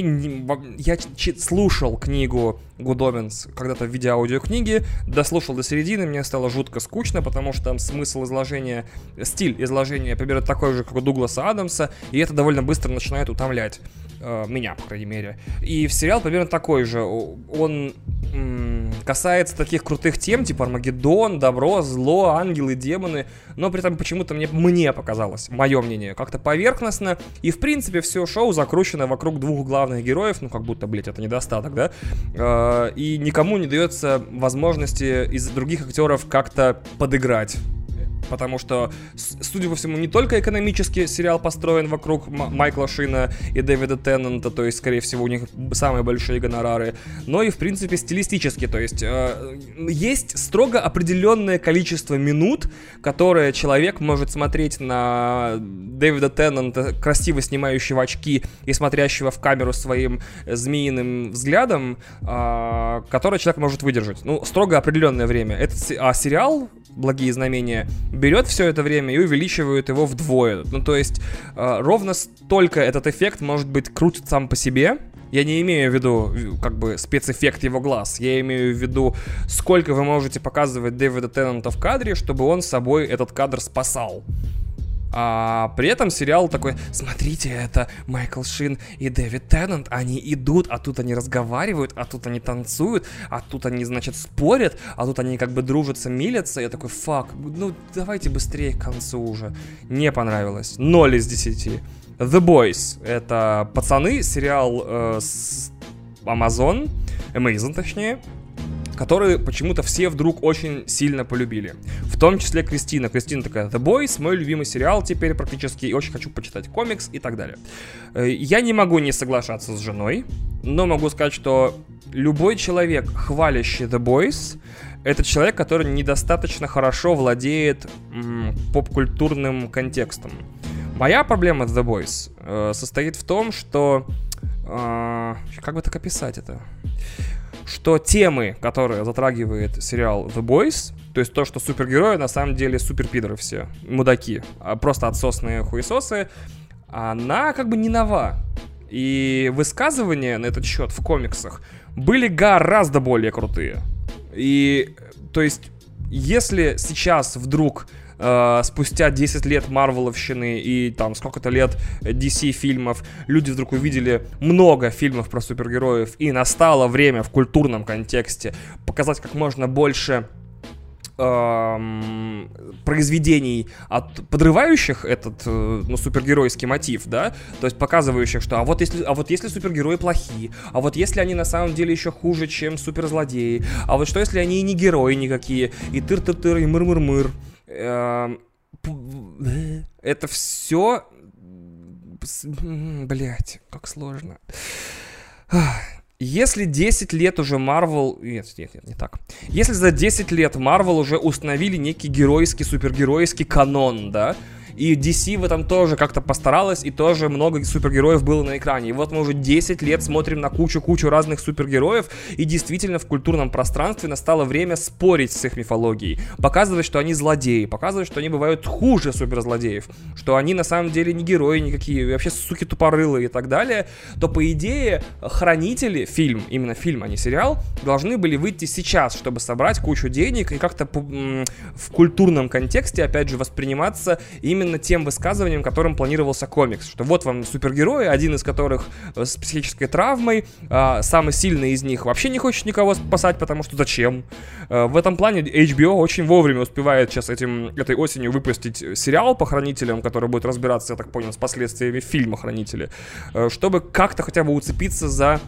я слушал книгу Omens когда-то в виде аудиокниги, дослушал до середины, мне стало жутко скучно, потому что там смысл изложения, стиль изложения примерно такой же, как у Дугласа Адамса, и это довольно быстро начинает утомлять меня, по крайней мере. И сериал примерно такой же. Он касается таких крутых тем, типа Армагеддон, добро, зло, ангелы, демоны, но при этом почему-то мне, мне показалось, мое мнение, как-то поверхностно, и в принципе все шоу закручено вокруг двух главных героев, ну как будто, блядь, это недостаток, да, э, и никому не дается возможности из других актеров как-то подыграть Потому что, судя по всему, не только экономически сериал построен вокруг Майкла Шина и Дэвида Теннанта, то есть, скорее всего, у них самые большие гонорары, но и, в принципе, стилистически. То есть, э, есть строго определенное количество минут, которое человек может смотреть на Дэвида Теннанта, красиво снимающего очки и смотрящего в камеру своим змеиным взглядом, э, которое человек может выдержать. Ну, строго определенное время. Это, а сериал «Благие знамения» берет все это время и увеличивает его вдвое. Ну, то есть, э, ровно столько этот эффект может быть крутит сам по себе. Я не имею в виду, как бы, спецэффект его глаз. Я имею в виду, сколько вы можете показывать Дэвида Теннанта в кадре, чтобы он собой этот кадр спасал. А при этом сериал такой, смотрите, это Майкл Шин и Дэвид Теннант, они идут, а тут они разговаривают, а тут они танцуют, а тут они, значит, спорят, а тут они как бы дружатся, милятся. Я такой, фак, ну давайте быстрее к концу уже. Не понравилось. Ноль из десяти. The Boys. Это пацаны, сериал э, с Amazon, Amazon точнее которые почему-то все вдруг очень сильно полюбили. В том числе Кристина. Кристина такая, The Boys, мой любимый сериал теперь практически, и очень хочу почитать комикс и так далее. Э, я не могу не соглашаться с женой, но могу сказать, что любой человек, хвалящий The Boys, это человек, который недостаточно хорошо владеет поп-культурным контекстом. Моя проблема с The Boys э, состоит в том, что... Э, как бы так описать это? Что темы, которые затрагивает сериал The Boys, то есть то, что супергерои на самом деле суперпидоры все, мудаки, а просто отсосные хуесосы, она как бы не нова. И высказывания на этот счет в комиксах были гораздо более крутые. И, то есть, если сейчас вдруг э, спустя 10 лет Марвеловщины и там сколько-то лет DC фильмов, люди вдруг увидели много фильмов про супергероев, и настало время в культурном контексте показать как можно больше эм, произведений, от, подрывающих этот э, ну, супергеройский мотив, да, то есть показывающих, что а вот если, а вот если супергерои плохие, а вот если они на самом деле еще хуже, чем суперзлодеи, а вот что если они и не герои никакие, и тыр-тыр-тыр, и мыр-мыр-мыр, это все... Блять, как сложно. Если 10 лет уже Марвел... Нет, нет, нет, не так. Если за 10 лет Марвел уже установили некий геройский, супергеройский канон, да, и DC в этом тоже как-то постаралась, и тоже много супергероев было на экране. И вот мы уже 10 лет смотрим на кучу-кучу разных супергероев, и действительно в культурном пространстве настало время спорить с их мифологией. Показывать, что они злодеи, показывать, что они бывают хуже суперзлодеев, что они на самом деле не герои никакие, вообще суки тупорылые и так далее, то по идее хранители, фильм, именно фильм, а не сериал, должны были выйти сейчас, чтобы собрать кучу денег и как-то в культурном контексте, опять же, восприниматься именно именно тем высказыванием, которым планировался комикс. Что вот вам супергерои, один из которых э, с психической травмой, а, самый сильный из них вообще не хочет никого спасать, потому что зачем? А, в этом плане HBO очень вовремя успевает сейчас этим, этой осенью выпустить сериал по хранителям, который будет разбираться, я так понял, с последствиями фильма «Хранители», э, чтобы как-то хотя бы уцепиться за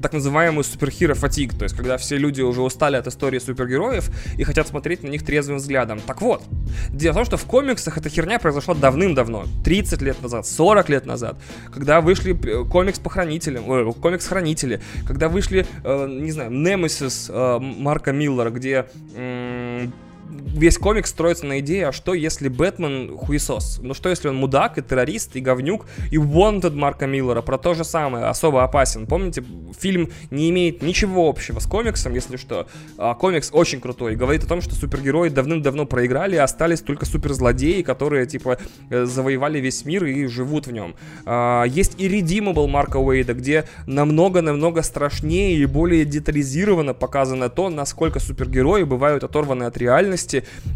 так называемую суперхиро фатиг, то есть когда все люди уже устали от истории супергероев и хотят смотреть на них трезвым взглядом. Так вот, дело в том, что в комиксах эта херня произошла давным-давно, 30 лет назад, 40 лет назад, когда вышли э, комикс по хранителям, э, комикс хранители, когда вышли, э, не знаю, Немесис э, Марка Миллера, где э, весь комик строится на идее, а что если Бэтмен хуесос? Ну что если он мудак и террорист и говнюк и Wanted Марка Миллера про то же самое, особо опасен. Помните, фильм не имеет ничего общего с комиксом, если что. А комикс очень крутой, говорит о том, что супергерои давным-давно проиграли, остались только суперзлодеи, которые типа э, завоевали весь мир и живут в нем. А, есть и Redeemable Марка Уэйда, где намного-намного страшнее и более детализированно показано то, насколько супергерои бывают оторваны от реальности,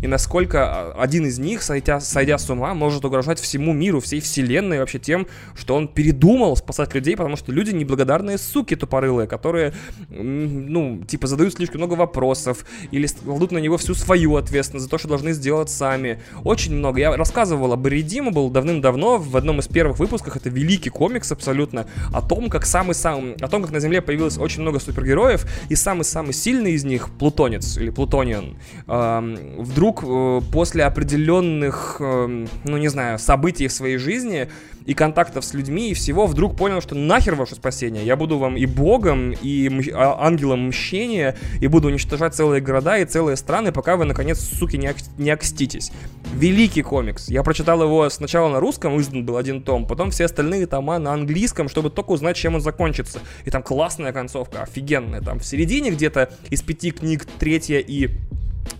и насколько а, один из них, сойдя, сойдя с ума, может угрожать всему миру, всей вселенной вообще тем, что он передумал спасать людей, потому что люди неблагодарные суки тупорылые, которые, ну, типа задают слишком много вопросов или кладут на него всю свою ответственность за то, что должны сделать сами. Очень много. Я рассказывал об был давным-давно в одном из первых выпусков, это великий комикс абсолютно, о том, как самый-самый, о том, как на Земле появилось очень много супергероев, и самый-самый сильный из них, Плутонец или Плутониан, э, вдруг э, после определенных, э, ну не знаю, событий в своей жизни и контактов с людьми и всего, вдруг понял, что нахер ваше спасение. Я буду вам и богом, и а- ангелом мщения, и буду уничтожать целые города и целые страны, пока вы, наконец, суки, не, ок- не окститесь. Великий комикс. Я прочитал его сначала на русском, издан был один том, потом все остальные тома на английском, чтобы только узнать, чем он закончится. И там классная концовка, офигенная. Там в середине где-то из пяти книг третья и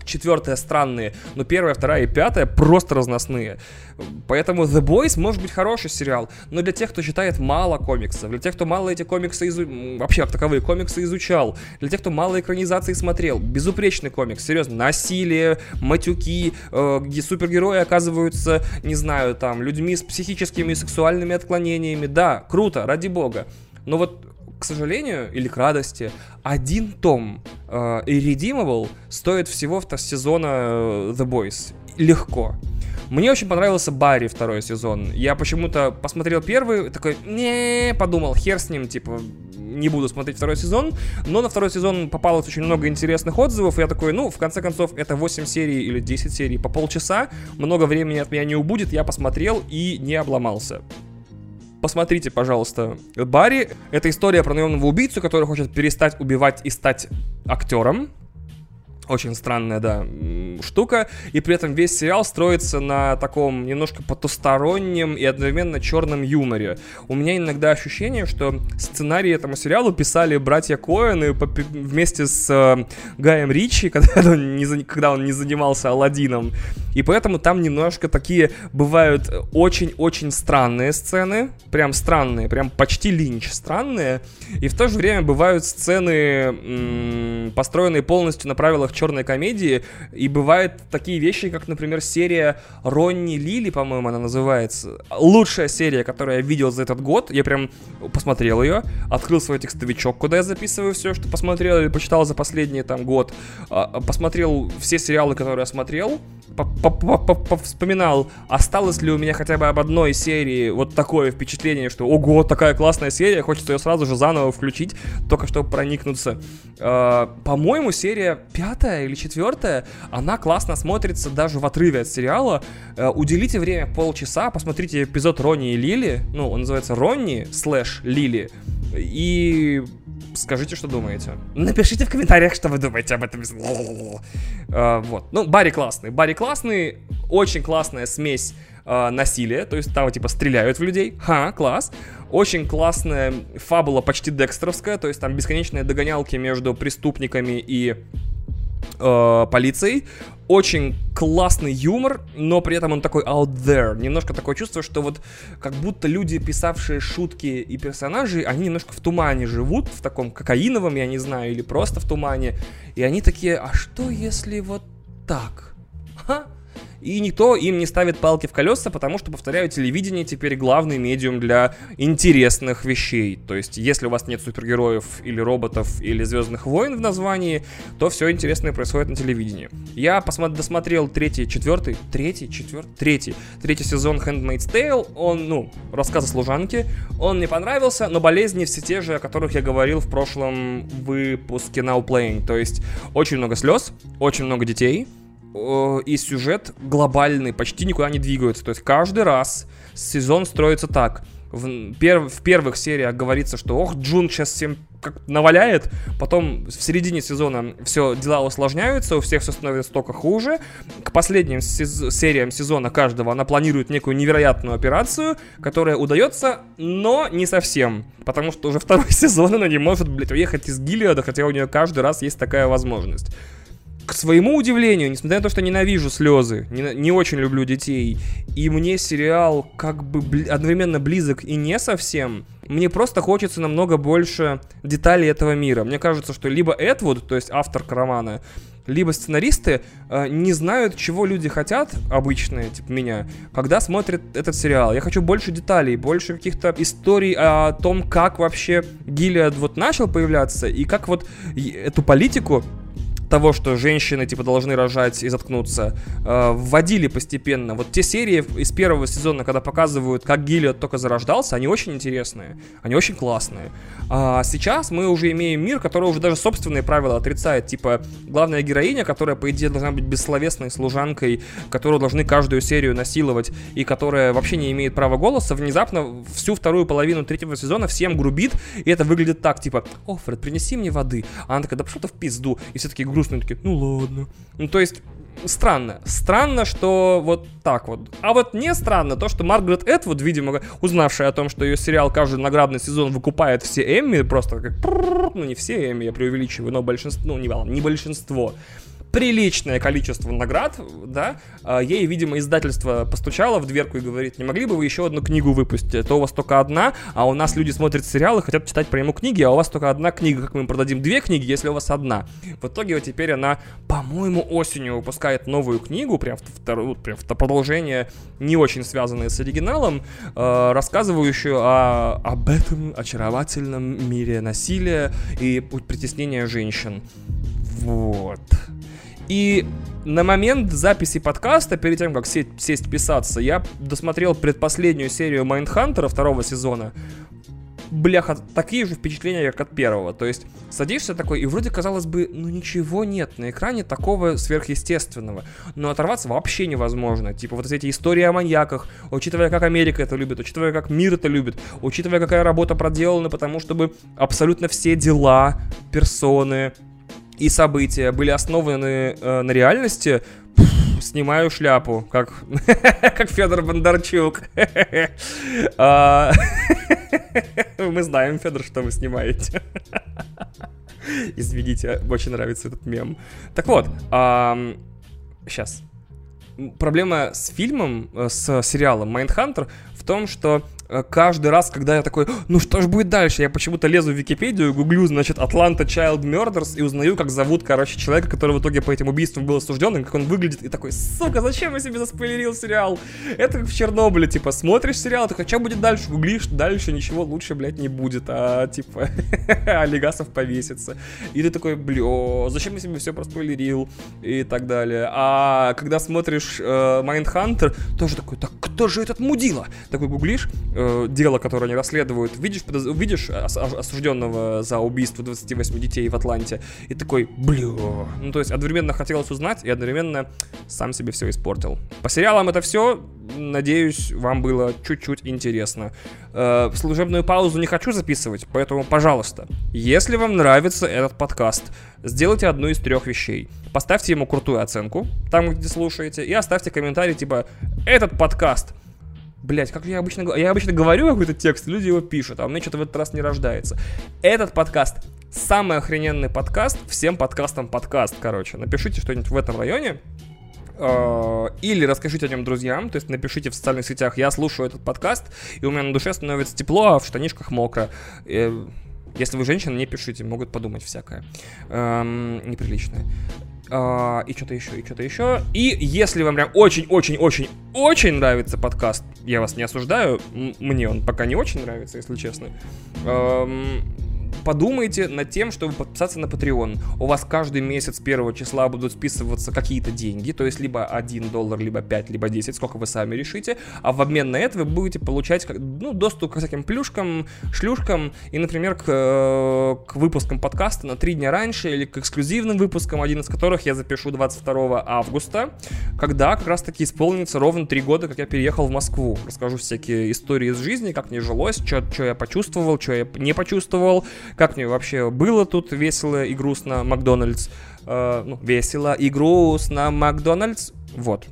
четвертая странные, но первая, вторая и пятая просто разносные. Поэтому The Boys может быть хороший сериал, но для тех, кто читает мало комиксов, для тех, кто мало эти комиксы изу... вообще как таковые комиксы изучал, для тех, кто мало экранизаций смотрел, безупречный комикс, серьезно, насилие, матюки, э, супергерои оказываются, не знаю, там, людьми с психическими и сексуальными отклонениями, да, круто, ради бога. Но вот к сожалению, или к радости, один том э, Irredeemable стоит всего в сезона э, The Boys. Легко. Мне очень понравился Барри второй сезон. Я почему-то посмотрел первый, такой, не, подумал, хер с ним, типа, не буду смотреть второй сезон, но на второй сезон попалось очень много интересных отзывов, и я такой, ну, в конце концов, это 8 серий или 10 серий по полчаса, много времени от меня не убудет, я посмотрел и не обломался. Посмотрите, пожалуйста, Барри. Это история про наемного убийцу, который хочет перестать убивать и стать актером. Очень странная, да, штука. И при этом весь сериал строится на таком немножко потустороннем и одновременно черном юморе. У меня иногда ощущение, что сценарий этому сериалу писали братья Коэны вместе с э, Гаем Ричи, когда он, не, когда он не занимался Алладином. И поэтому там немножко такие бывают очень-очень странные сцены. Прям странные, прям почти линч странные. И в то же время бывают сцены, построенные полностью на правилах черной комедии, и бывают такие вещи, как, например, серия Ронни Лили, по-моему, она называется. Лучшая серия, которую я видел за этот год. Я прям посмотрел ее, открыл свой текстовичок, куда я записываю все, что посмотрел или почитал за последний там год. А, посмотрел все сериалы, которые я смотрел, вспоминал, осталось ли у меня хотя бы об одной серии вот такое впечатление, что ого, такая классная серия, хочется ее сразу же заново включить, только чтобы проникнуться. А, по-моему, серия пятая пятая или четвертая, она классно смотрится даже в отрыве от сериала. Э, уделите время полчаса, посмотрите эпизод Ронни и Лили, ну, он называется Ронни слэш Лили, и скажите, что думаете. Напишите в комментариях, что вы думаете об этом. Uh, вот. Ну, Барри классный. Барри классный, очень классная смесь uh, насилия, то есть там типа стреляют в людей. Ха, класс. Очень классная фабула, почти декстровская, то есть там бесконечные догонялки между преступниками и э, полицией. Очень классный юмор, но при этом он такой out there. Немножко такое чувство, что вот как будто люди, писавшие шутки и персонажи, они немножко в тумане живут, в таком кокаиновом, я не знаю, или просто в тумане. И они такие, а что если вот так? Ха? И никто им не ставит палки в колеса, потому что, повторяю, телевидение теперь главный медиум для интересных вещей. То есть, если у вас нет супергероев или роботов или Звездных войн в названии, то все интересное происходит на телевидении. Я посмотр- досмотрел третий, четвертый, третий, четвертый, третий, третий сезон Handmaid's Tale. Он, ну, рассказ о служанке. Он мне понравился, но болезни все те же, о которых я говорил в прошлом выпуске Now Playing. То есть, очень много слез, очень много детей, и сюжет глобальный, почти никуда не двигаются. То есть каждый раз сезон строится так. В, пер, в первых сериях говорится, что ох, Джун сейчас всем как наваляет, потом в середине сезона все дела усложняются, у всех все становится только хуже. К последним сез- сериям сезона каждого она планирует некую невероятную операцию, которая удается, но не совсем. Потому что уже второй сезон она не может, блядь, уехать из Гилиада, хотя у нее каждый раз есть такая возможность к своему удивлению, несмотря на то, что ненавижу слезы, не, не очень люблю детей, и мне сериал как бы бли, одновременно близок и не совсем, мне просто хочется намного больше деталей этого мира. Мне кажется, что либо Эдвуд, то есть автор романа, либо сценаристы э, не знают, чего люди хотят, обычные, типа меня, когда смотрят этот сериал. Я хочу больше деталей, больше каких-то историй о том, как вообще Гилиад вот начал появляться, и как вот эту политику того, что женщины, типа, должны рожать и заткнуться, э, вводили постепенно. Вот те серии из первого сезона, когда показывают, как Гиллиот только зарождался, они очень интересные, они очень классные. А сейчас мы уже имеем мир, который уже даже собственные правила отрицает. Типа, главная героиня, которая, по идее, должна быть бессловесной служанкой, которую должны каждую серию насиловать, и которая вообще не имеет права голоса, внезапно всю вторую половину третьего сезона всем грубит, и это выглядит так, типа, о, Фред, принеси мне воды. А она такая, да пошел ты в пизду. И все такие грустные, такие, ну ладно. Ну, то есть, странно. Странно, что вот так вот. А вот не странно то, что Маргарет Этвуд, видимо, узнавшая о том, что ее сериал каждый наградный сезон выкупает все Эмми, просто как... Ну, не все Эмми, я преувеличиваю, но большинство... Ну, не, не большинство приличное количество наград, да, а, ей, видимо, издательство постучало в дверку и говорит, не могли бы вы еще одну книгу выпустить? То у вас только одна, а у нас люди смотрят сериалы, хотят читать про ему книги, а у вас только одна книга, как мы им продадим две книги, если у вас одна? В итоге вот теперь она, по-моему, осенью выпускает новую книгу, прям вторую, прям продолжение, не очень связанное с оригиналом, э, рассказывающую о, об этом очаровательном мире насилия и притеснения женщин. Вот. И на момент записи подкаста, перед тем, как сесть, сесть писаться, я досмотрел предпоследнюю серию Майндхантера второго сезона. Бляха, такие же впечатления, как от первого. То есть, садишься такой, и вроде, казалось бы, ну ничего нет на экране такого сверхъестественного. Но оторваться вообще невозможно. Типа, вот эти истории о маньяках, учитывая, как Америка это любит, учитывая, как мир это любит, учитывая, какая работа проделана, потому чтобы абсолютно все дела, персоны, и события были основаны э, на реальности, снимаю шляпу, как, как Федор Бондарчук. А, мы знаем, Федор, что вы снимаете. Извините, очень нравится этот мем. Так вот, сейчас. Проблема с фильмом, э, с сериалом Майндхантер в том, что Э, каждый раз, когда я такой, ну что ж будет дальше, я почему-то лезу в Википедию, гуглю, значит, Атланта Child Murders и узнаю, как зовут, короче, человека, который в итоге по этим убийствам был осужден, и как он выглядит, и такой, сука, зачем я себе заспойлерил сериал? Это как в Чернобыле, типа, смотришь сериал, такой, что будет дальше? Гуглишь, дальше ничего лучше, блядь, не будет, а, типа, Олегасов повесится. И ты такой, бля, зачем я себе все проспойлерил? И так далее. А когда смотришь Майндхантер, э, тоже такой, так кто же этот мудила? Такой гуглишь, э, дело, которое они расследуют, видишь, подоз... видишь ос- осужденного за убийство 28 детей в Атланте, и такой, блю. Ну, то есть одновременно хотелось узнать, и одновременно сам себе все испортил. По сериалам это все, надеюсь, вам было чуть-чуть интересно. Э, служебную паузу не хочу записывать, поэтому, пожалуйста, если вам нравится этот подкаст, сделайте одну из трех вещей. Поставьте ему крутую оценку, там, где слушаете, и оставьте комментарий типа «Этот подкаст Блять, как я обычно говорю? Я обычно говорю какой-то текст, люди его пишут, а у меня что-то в этот раз не рождается. Этот подкаст самый охрененный подкаст, всем подкастам подкаст, короче. Напишите что-нибудь в этом районе, э, или расскажите о нем друзьям, то есть напишите в социальных сетях, я слушаю этот подкаст, и у меня на душе становится тепло, а в штанишках мокро. Э, если вы женщина, не пишите, могут подумать всякое эм, неприличное. Uh, и что-то еще, и что-то еще. И если вам прям очень-очень-очень-очень нравится подкаст, я вас не осуждаю, мне он пока не очень нравится, если честно. Um, подумайте над тем, чтобы подписаться на Patreon. У вас каждый месяц первого числа будут списываться какие-то деньги, то есть либо 1 доллар, либо 5, либо 10, сколько вы сами решите, а в обмен на это вы будете получать ну, доступ к всяким плюшкам, шлюшкам и, например, к, э, к выпускам подкаста на 3 дня раньше или к эксклюзивным выпускам, один из которых я запишу 22 августа, когда как раз-таки исполнится ровно 3 года, как я переехал в Москву. Расскажу всякие истории из жизни, как мне жилось, что я почувствовал, что я не почувствовал, как мне вообще было тут весело и грустно Макдональдс. Э, ну, весело и грустно Макдональдс. Вот.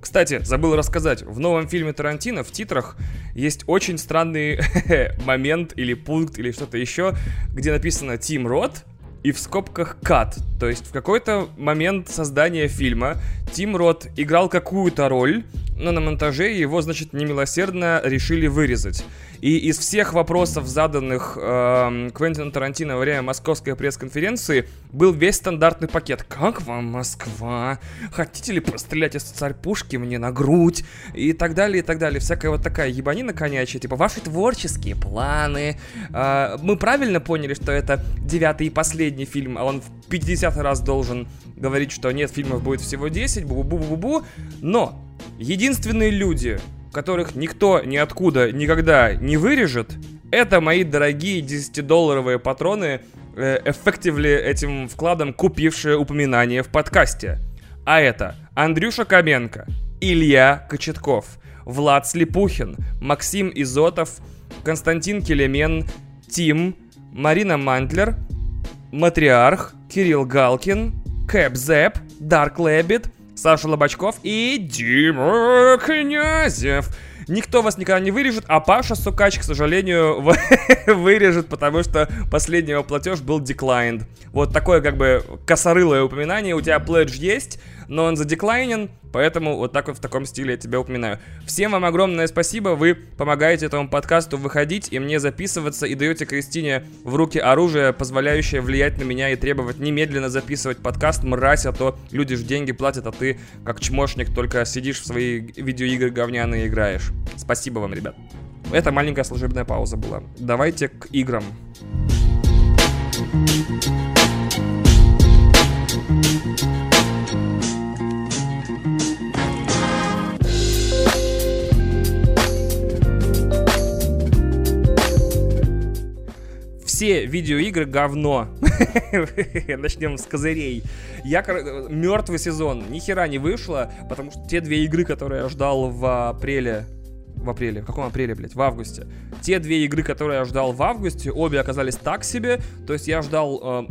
Кстати, забыл рассказать, в новом фильме Тарантино в титрах есть очень странный момент или пункт или что-то еще, где написано Тим Рот, и в скобках кат. То есть в какой-то момент создания фильма Тим Рот играл какую-то роль, но на монтаже его, значит, немилосердно решили вырезать. И из всех вопросов, заданных э, Квентину Тарантино во время московской пресс-конференции, был весь стандартный пакет. Как вам Москва? Хотите ли пострелять из царь-пушки мне на грудь? И так далее, и так далее. Всякая вот такая ебанина конячая. Типа, ваши творческие планы. Э, мы правильно поняли, что это девятый и последний фильм, а он в 50 раз должен говорить, что нет, фильмов будет всего 10, бу-бу-бу-бу-бу. Но единственные люди, которых никто ниоткуда никогда не вырежет, это мои дорогие 10-долларовые патроны, эффективли этим вкладом купившие упоминание в подкасте. А это Андрюша Каменко, Илья Кочетков, Влад Слепухин, Максим Изотов, Константин Келемен, Тим, Марина Мантлер, Матриарх, Кирилл Галкин, Кэп Зэп, Дарк Лэббит, Саша Лобачков и Дима Князев. Никто вас никогда не вырежет, а Паша Сукач, к сожалению, вырежет, потому что последний его платеж был declined. Вот такое как бы косорылое упоминание. У тебя пледж есть, но он задеклайнен, поэтому вот так вот в таком стиле я тебя упоминаю. Всем вам огромное спасибо, вы помогаете этому подкасту выходить и мне записываться, и даете Кристине в руки оружие, позволяющее влиять на меня и требовать немедленно записывать подкаст, мразь, а то люди же деньги платят, а ты, как чмошник, только сидишь в свои видеоигры говняные играешь. Спасибо вам, ребят. Это маленькая служебная пауза была. Давайте к играм. Все видеоигры говно. Начнем с козырей. Я мертвый сезон, ни хера не вышло, потому что те две игры, которые я ждал в апреле, в апреле, в каком апреле, блядь, в августе. Те две игры, которые я ждал в августе, обе оказались так себе. То есть я ждал э,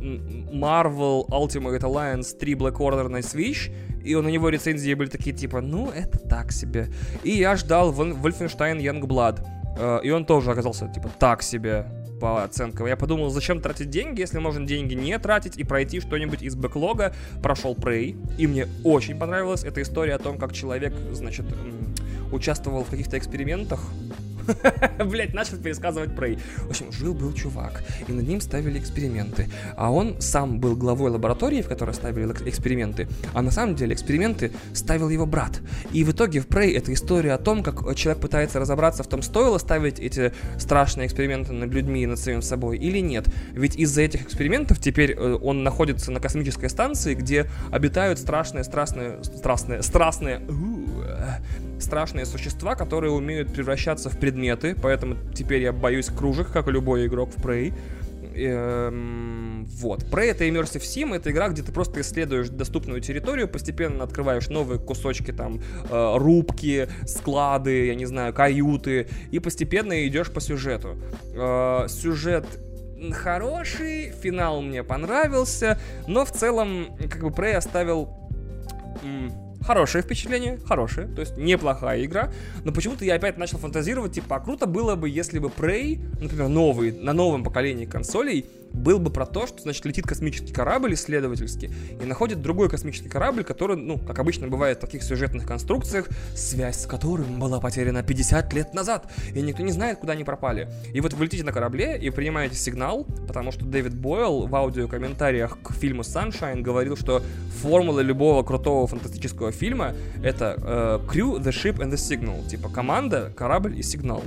Marvel Ultimate Alliance 3 Black Order на Switch, и на него рецензии были такие типа, ну, это так себе. И я ждал Wolfenstein Youngblood, э, и он тоже оказался типа так себе по оценкам. Я подумал, зачем тратить деньги, если можно деньги не тратить и пройти что-нибудь из бэклога. Прошел Prey, и мне очень понравилась эта история о том, как человек, значит, участвовал в каких-то экспериментах, Блять, начал пересказывать Прей. В общем, жил-был чувак, и над ним ставили эксперименты. А он сам был главой лаборатории, в которой ставили эксперименты, а на самом деле эксперименты ставил его брат. И в итоге в Прей это история о том, как человек пытается разобраться в том, стоило ставить эти страшные эксперименты над людьми и над самим собой или нет. Ведь из-за этих экспериментов теперь э, он находится на космической станции, где обитают страшные, страстные, страстные, страстные, страшные существа, которые умеют превращаться в предметы, поэтому теперь я боюсь кружек, как и любой игрок в Prey. Эм, вот. Prey это Immersive Sim, это игра, где ты просто исследуешь доступную территорию, постепенно открываешь новые кусочки, там, э, рубки, склады, я не знаю, каюты, и постепенно идешь по сюжету. Э, сюжет хороший, финал мне понравился, но в целом, как бы, Prey оставил... Хорошее впечатление, хорошее, то есть неплохая игра, но почему-то я опять начал фантазировать, типа, а круто было бы, если бы Prey, например, новый, на новом поколении консолей, был бы про то, что, значит, летит космический корабль исследовательский и находит другой космический корабль, который, ну, как обычно бывает в таких сюжетных конструкциях, связь с которым была потеряна 50 лет назад, и никто не знает, куда они пропали. И вот вы летите на корабле и принимаете сигнал, потому что Дэвид Бойл в аудиокомментариях к фильму Sunshine говорил, что формула любого крутого фантастического фильма это э, crew, the ship and the signal, типа команда, корабль и сигнал.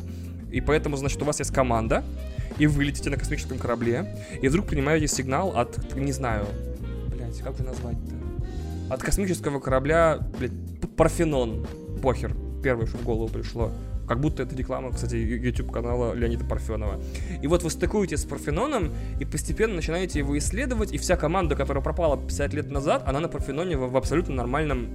И поэтому, значит, у вас есть команда, и вы летите на космическом корабле, и вдруг принимаете сигнал от, не знаю, блядь, как же назвать-то? От космического корабля, блядь, Парфенон. Похер. Первое, что в голову пришло. Как будто это реклама, кстати, YouTube канала Леонида Парфенова. И вот вы стыкуете с Парфеноном и постепенно начинаете его исследовать, и вся команда, которая пропала 50 лет назад, она на Парфеноне в абсолютно нормальном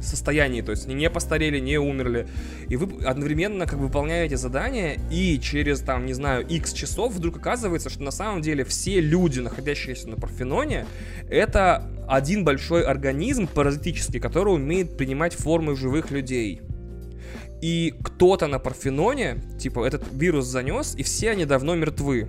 состоянии, то есть они не постарели, не умерли. И вы одновременно как бы выполняете задание, и через, там, не знаю, x часов вдруг оказывается, что на самом деле все люди, находящиеся на Парфеноне, это один большой организм паразитический, который умеет принимать формы живых людей. И кто-то на Парфеноне, типа, этот вирус занес, и все они давно мертвы.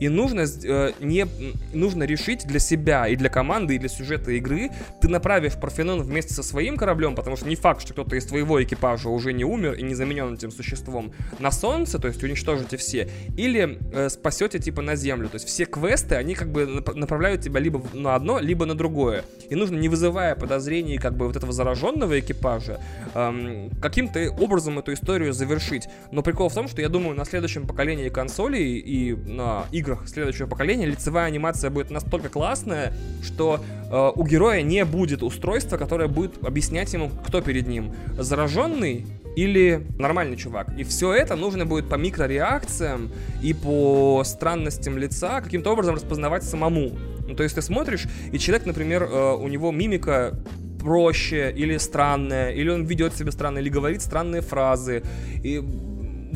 И нужно, э, не, нужно решить для себя и для команды, и для сюжета игры, ты направив Парфенон вместе со своим кораблем, потому что не факт, что кто-то из твоего экипажа уже не умер и не заменен этим существом, на Солнце, то есть уничтожите все, или э, спасете типа на Землю. То есть все квесты, они как бы направляют тебя либо на одно, либо на другое. И нужно, не вызывая подозрений как бы вот этого зараженного экипажа, эм, каким-то образом эту историю завершить. Но прикол в том, что я думаю, на следующем поколении консолей и на играх следующего поколения лицевая анимация будет настолько классная, что э, у героя не будет устройства, которое будет объяснять ему, кто перед ним. Зараженный или нормальный чувак. И все это нужно будет по микрореакциям и по странностям лица каким-то образом распознавать самому. Ну, то есть ты смотришь, и человек, например, э, у него мимика проще или странная, или он ведет себя странно, или говорит странные фразы. И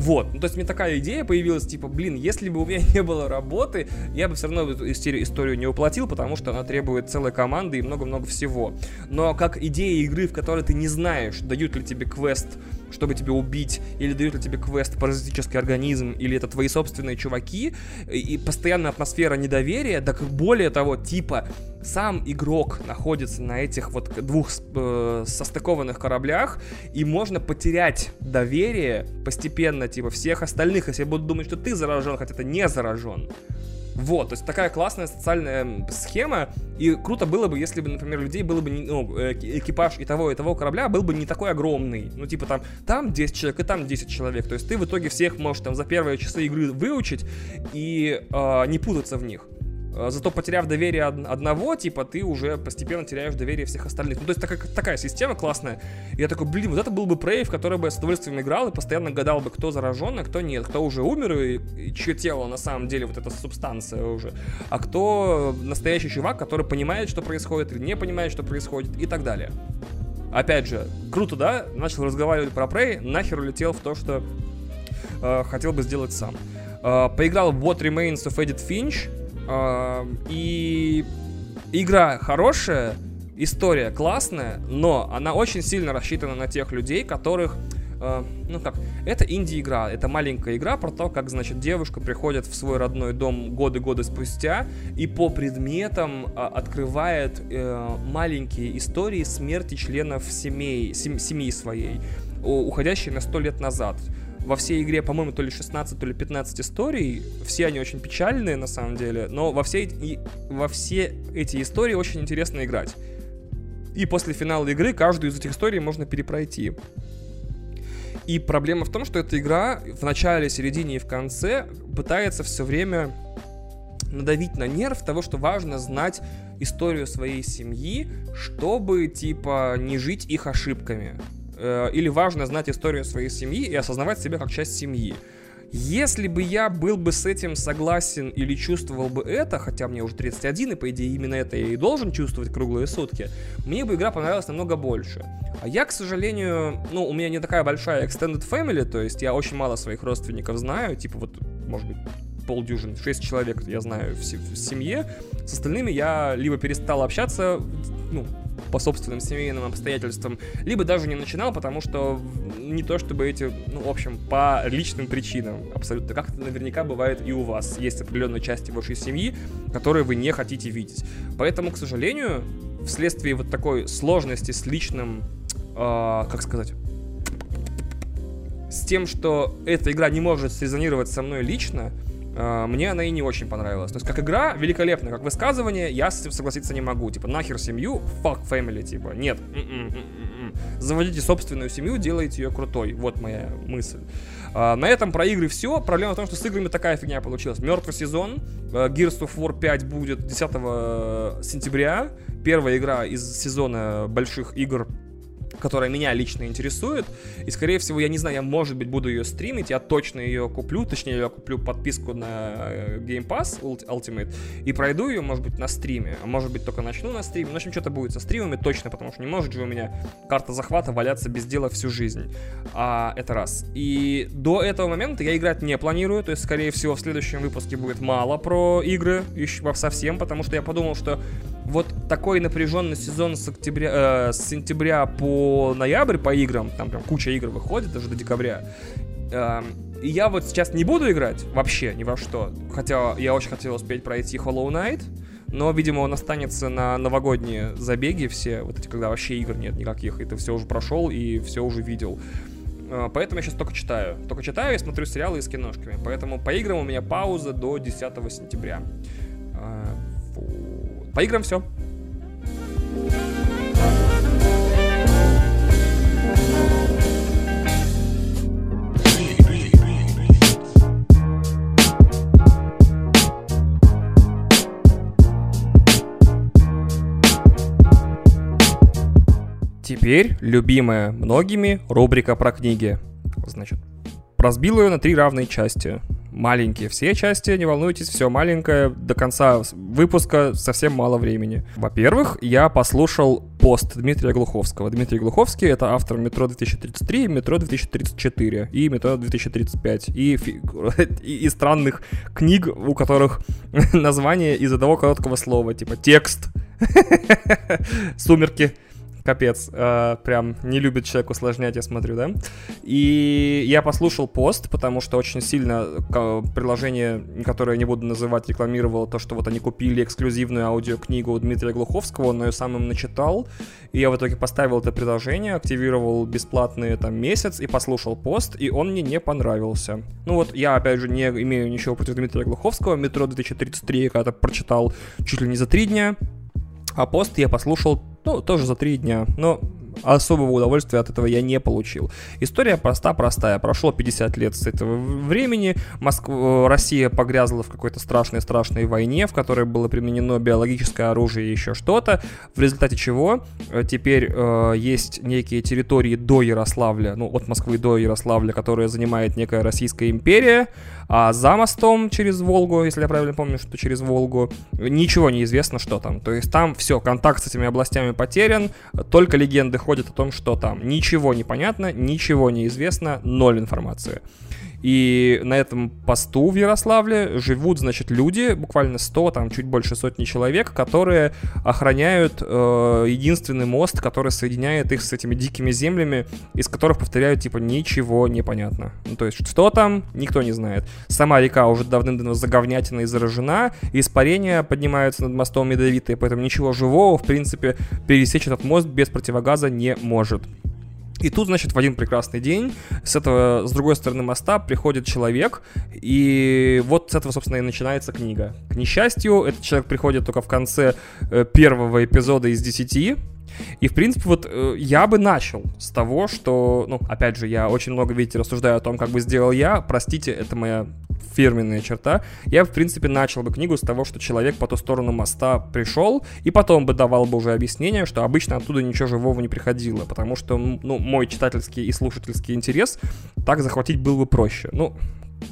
вот, ну, то есть мне такая идея появилась, типа, блин, если бы у меня не было работы, я бы все равно эту историю, не уплатил, потому что она требует целой команды и много-много всего. Но как идея игры, в которой ты не знаешь, дают ли тебе квест чтобы тебя убить, или дают ли тебе квест паразитический организм, или это твои собственные чуваки, и постоянная атмосфера недоверия, так более того, типа, сам игрок находится на этих вот двух э, состыкованных кораблях, и можно потерять доверие постепенно, типа, всех остальных, если будут думать, что ты заражен, хотя ты не заражен. Вот, то есть такая классная социальная схема, и круто было бы, если бы, например, людей было бы, ну, э, экипаж и того, и того корабля был бы не такой огромный, ну, типа там, там 10 человек и там 10 человек, то есть ты в итоге всех можешь там за первые часы игры выучить и э, не путаться в них. Э, зато потеряв доверие одного, типа, ты уже постепенно теряешь доверие всех остальных. Ну, то есть такая, такая система классная. И я такой, блин, вот это был бы Прей, в который бы я с удовольствием играл и постоянно гадал бы, кто заражен, а кто нет, кто уже умер и, и чье тело на самом деле вот эта субстанция уже, а кто настоящий чувак, который понимает, что происходит или не понимает, что происходит и так далее. Опять же, круто, да? Начал разговаривать про Prey, нахер улетел в то, что э, хотел бы сделать сам. Э, поиграл в What Remains of Edith Finch, и игра хорошая, история классная, но она очень сильно рассчитана на тех людей, которых ну как, это инди-игра, это маленькая игра про то, как, значит, девушка приходит в свой родной дом годы-годы спустя и по предметам uh, открывает uh, маленькие истории смерти членов семей, сем- семьи своей, уходящие на сто лет назад во всей игре, по-моему, то ли 16, то ли 15 историй. Все они очень печальные, на самом деле, но во все, и, во все эти истории очень интересно играть. И после финала игры каждую из этих историй можно перепройти. И проблема в том, что эта игра в начале, середине и в конце пытается все время надавить на нерв того, что важно знать историю своей семьи, чтобы, типа, не жить их ошибками. Э, или важно знать историю своей семьи и осознавать себя как часть семьи. Если бы я был бы с этим согласен или чувствовал бы это, хотя мне уже 31, и по идее именно это я и должен чувствовать круглые сутки, мне бы игра понравилась намного больше. А я, к сожалению, ну, у меня не такая большая extended family, то есть я очень мало своих родственников знаю, типа вот, может быть, полдюжины, 6 человек я знаю в, в семье. С остальными я либо перестал общаться, ну, по собственным семейным обстоятельствам, либо даже не начинал, потому что не то чтобы эти, ну, в общем, по личным причинам абсолютно, как это наверняка бывает и у вас. Есть определенные части вашей семьи, которые вы не хотите видеть. Поэтому, к сожалению, вследствие вот такой сложности с личным, э, как сказать, с тем, что эта игра не может срезонировать со мной лично, мне она и не очень понравилась. То есть, как игра, великолепно, как высказывание, я с этим согласиться не могу. Типа, нахер семью, fuck family, типа, нет. Заводите собственную семью, делайте ее крутой. Вот моя мысль. А, на этом про игры все. Проблема в том, что с играми такая фигня получилась. Мертвый сезон. А, Gears of War 5 будет 10 сентября. Первая игра из сезона больших игр которая меня лично интересует. И, скорее всего, я не знаю, я, может быть, буду ее стримить, я точно ее куплю, точнее, я куплю подписку на э, Game Pass Ultimate и пройду ее, может быть, на стриме, а может быть, только начну на стриме. Ну, в общем, что-то будет со стримами точно, потому что не может же у меня карта захвата валяться без дела всю жизнь. А, это раз. И до этого момента я играть не планирую, то есть, скорее всего, в следующем выпуске будет мало про игры, еще совсем, потому что я подумал, что вот такой напряженный сезон с, октября, э, с сентября по ноябрь по играм, там прям куча игр выходит даже до декабря, э, И я вот сейчас не буду играть вообще ни во что. Хотя я очень хотел успеть пройти Hollow Knight. Но, видимо, он останется на новогодние забеги все, вот эти, когда вообще игр нет никаких, и ты все уже прошел и все уже видел. А, поэтому я сейчас только читаю. Только читаю и смотрю сериалы с киношками. Поэтому по играм у меня пауза до 10 сентября. Вот. По играм все. Теперь любимая многими рубрика про книги. Значит, разбил ее на три равные части. Маленькие все части, не волнуйтесь, все маленькое. До конца выпуска совсем мало времени. Во-первых, я послушал пост Дмитрия Глуховского. Дмитрий Глуховский — это автор «Метро 2033», «Метро 2034» и «Метро 2035». И, и, и странных книг, у которых название из одного короткого слова, типа «текст», «сумерки», Капец, э, прям не любит человек усложнять, я смотрю, да? И я послушал пост, потому что очень сильно приложение, которое я не буду называть, рекламировало то, что вот они купили эксклюзивную аудиокнигу Дмитрия Глуховского, он ее сам им начитал, и я в итоге поставил это приложение, активировал бесплатный там месяц и послушал пост, и он мне не понравился. Ну вот я, опять же, не имею ничего против Дмитрия Глуховского, «Метро 2033» я когда-то прочитал чуть ли не за три дня, а пост я послушал, ну, тоже за три дня. Но особого удовольствия от этого я не получил. История проста-простая. Прошло 50 лет с этого времени. Москва, Россия погрязла в какой-то страшной-страшной войне, в которой было применено биологическое оружие и еще что-то. В результате чего э, теперь э, есть некие территории до Ярославля, ну, от Москвы до Ярославля, которые занимает некая Российская империя. А за мостом через Волгу, если я правильно помню, что через Волгу, ничего не известно, что там. То есть там все, контакт с этими областями потерян, только легенды ходят о том, что там. Ничего не понятно, ничего не известно, ноль информации. И на этом посту в Ярославле живут, значит, люди, буквально 100, там чуть больше сотни человек, которые охраняют э, единственный мост, который соединяет их с этими дикими землями, из которых, повторяю, типа, ничего не понятно. Ну, то есть, что там, никто не знает. Сама река уже давным-давно заговнятина и заражена, испарения поднимаются над мостом ядовитые, поэтому ничего живого, в принципе, пересечь этот мост без противогаза не может. И тут, значит, в один прекрасный день с этого, с другой стороны моста приходит человек, и вот с этого, собственно, и начинается книга. К несчастью, этот человек приходит только в конце э, первого эпизода из десяти, и, в принципе, вот э, я бы начал с того, что, ну, опять же, я очень много, видите, рассуждаю о том, как бы сделал я. Простите, это моя фирменная черта. Я, в принципе, начал бы книгу с того, что человек по ту сторону моста пришел, и потом бы давал бы уже объяснение, что обычно оттуда ничего живого не приходило, потому что, ну, мой читательский и слушательский интерес так захватить было бы проще. Ну,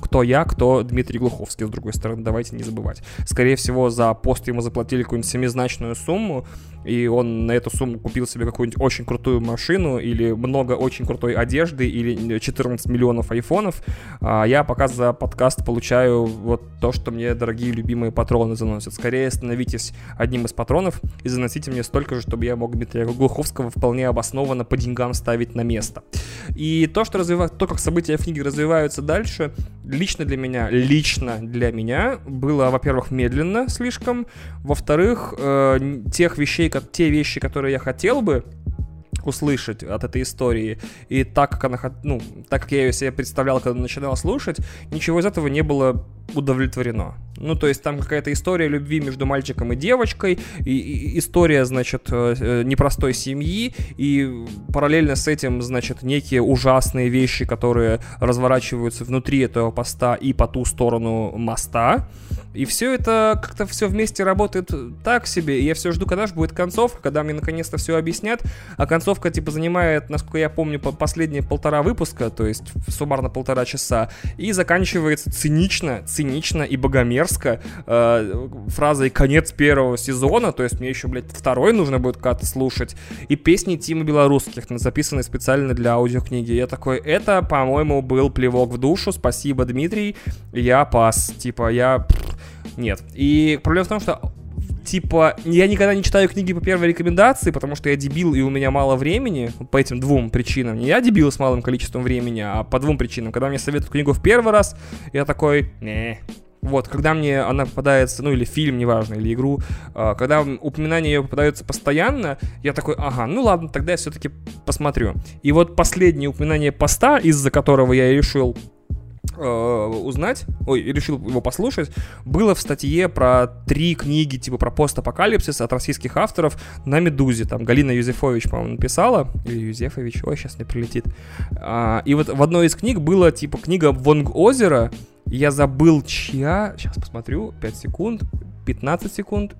кто я, кто Дмитрий Глуховский, с другой стороны, давайте не забывать. Скорее всего, за пост ему заплатили какую-нибудь семизначную сумму, и он на эту сумму купил себе какую-нибудь очень крутую машину или много очень крутой одежды или 14 миллионов айфонов, а я пока за подкаст получаю вот то, что мне дорогие любимые патроны заносят. Скорее становитесь одним из патронов и заносите мне столько же, чтобы я мог Дмитрия Глуховского вполне обоснованно по деньгам ставить на место. И то, что развивает, то, как события в книге развиваются дальше, лично для меня, лично для меня было, во-первых, медленно слишком, во-вторых, э, тех вещей, как те вещи, которые я хотел бы услышать от этой истории. И так как она, ну, так как я ее себе представлял, когда начинал слушать, ничего из этого не было удовлетворено. Ну, то есть там какая-то история любви между мальчиком и девочкой, и, и история, значит, э, э, непростой семьи, и параллельно с этим, значит, некие ужасные вещи, которые разворачиваются внутри этого поста и по ту сторону моста. И все это как-то все вместе работает так себе. И я все жду, когда же будет концовка, когда мне наконец-то все объяснят. А концовка, типа, занимает, насколько я помню, последние полтора выпуска, то есть суммарно полтора часа. И заканчивается цинично, цинично и богомерзко э, фразой «конец первого сезона», то есть мне еще, блядь, второй нужно будет как-то слушать. И песни Тима Белорусских, записанные специально для аудиокниги. Я такой, это, по-моему, был плевок в душу, спасибо, Дмитрий, я пас. Типа, я... Нет. И проблема в том, что типа, я никогда не читаю книги по первой рекомендации, потому что я дебил и у меня мало времени, по этим двум причинам. Не я дебил с малым количеством времени, а по двум причинам. Когда мне советуют книгу в первый раз, я такой, не, вот, когда мне она попадается, ну или фильм, неважно, или игру, э, когда упоминания ее попадаются постоянно, я такой, ага, ну ладно, тогда я все-таки посмотрю. И вот последнее упоминание поста, из-за которого я решил узнать, ой, решил его послушать, было в статье про три книги, типа про постапокалипсис от российских авторов на Медузе. Там Галина Юзефович, по-моему, написала, или Юзефович, ой, сейчас не прилетит. А, и вот в одной из книг было, типа, книга Вонг Озера, я забыл, чья... Сейчас посмотрю. 5 секунд. 15 секунд.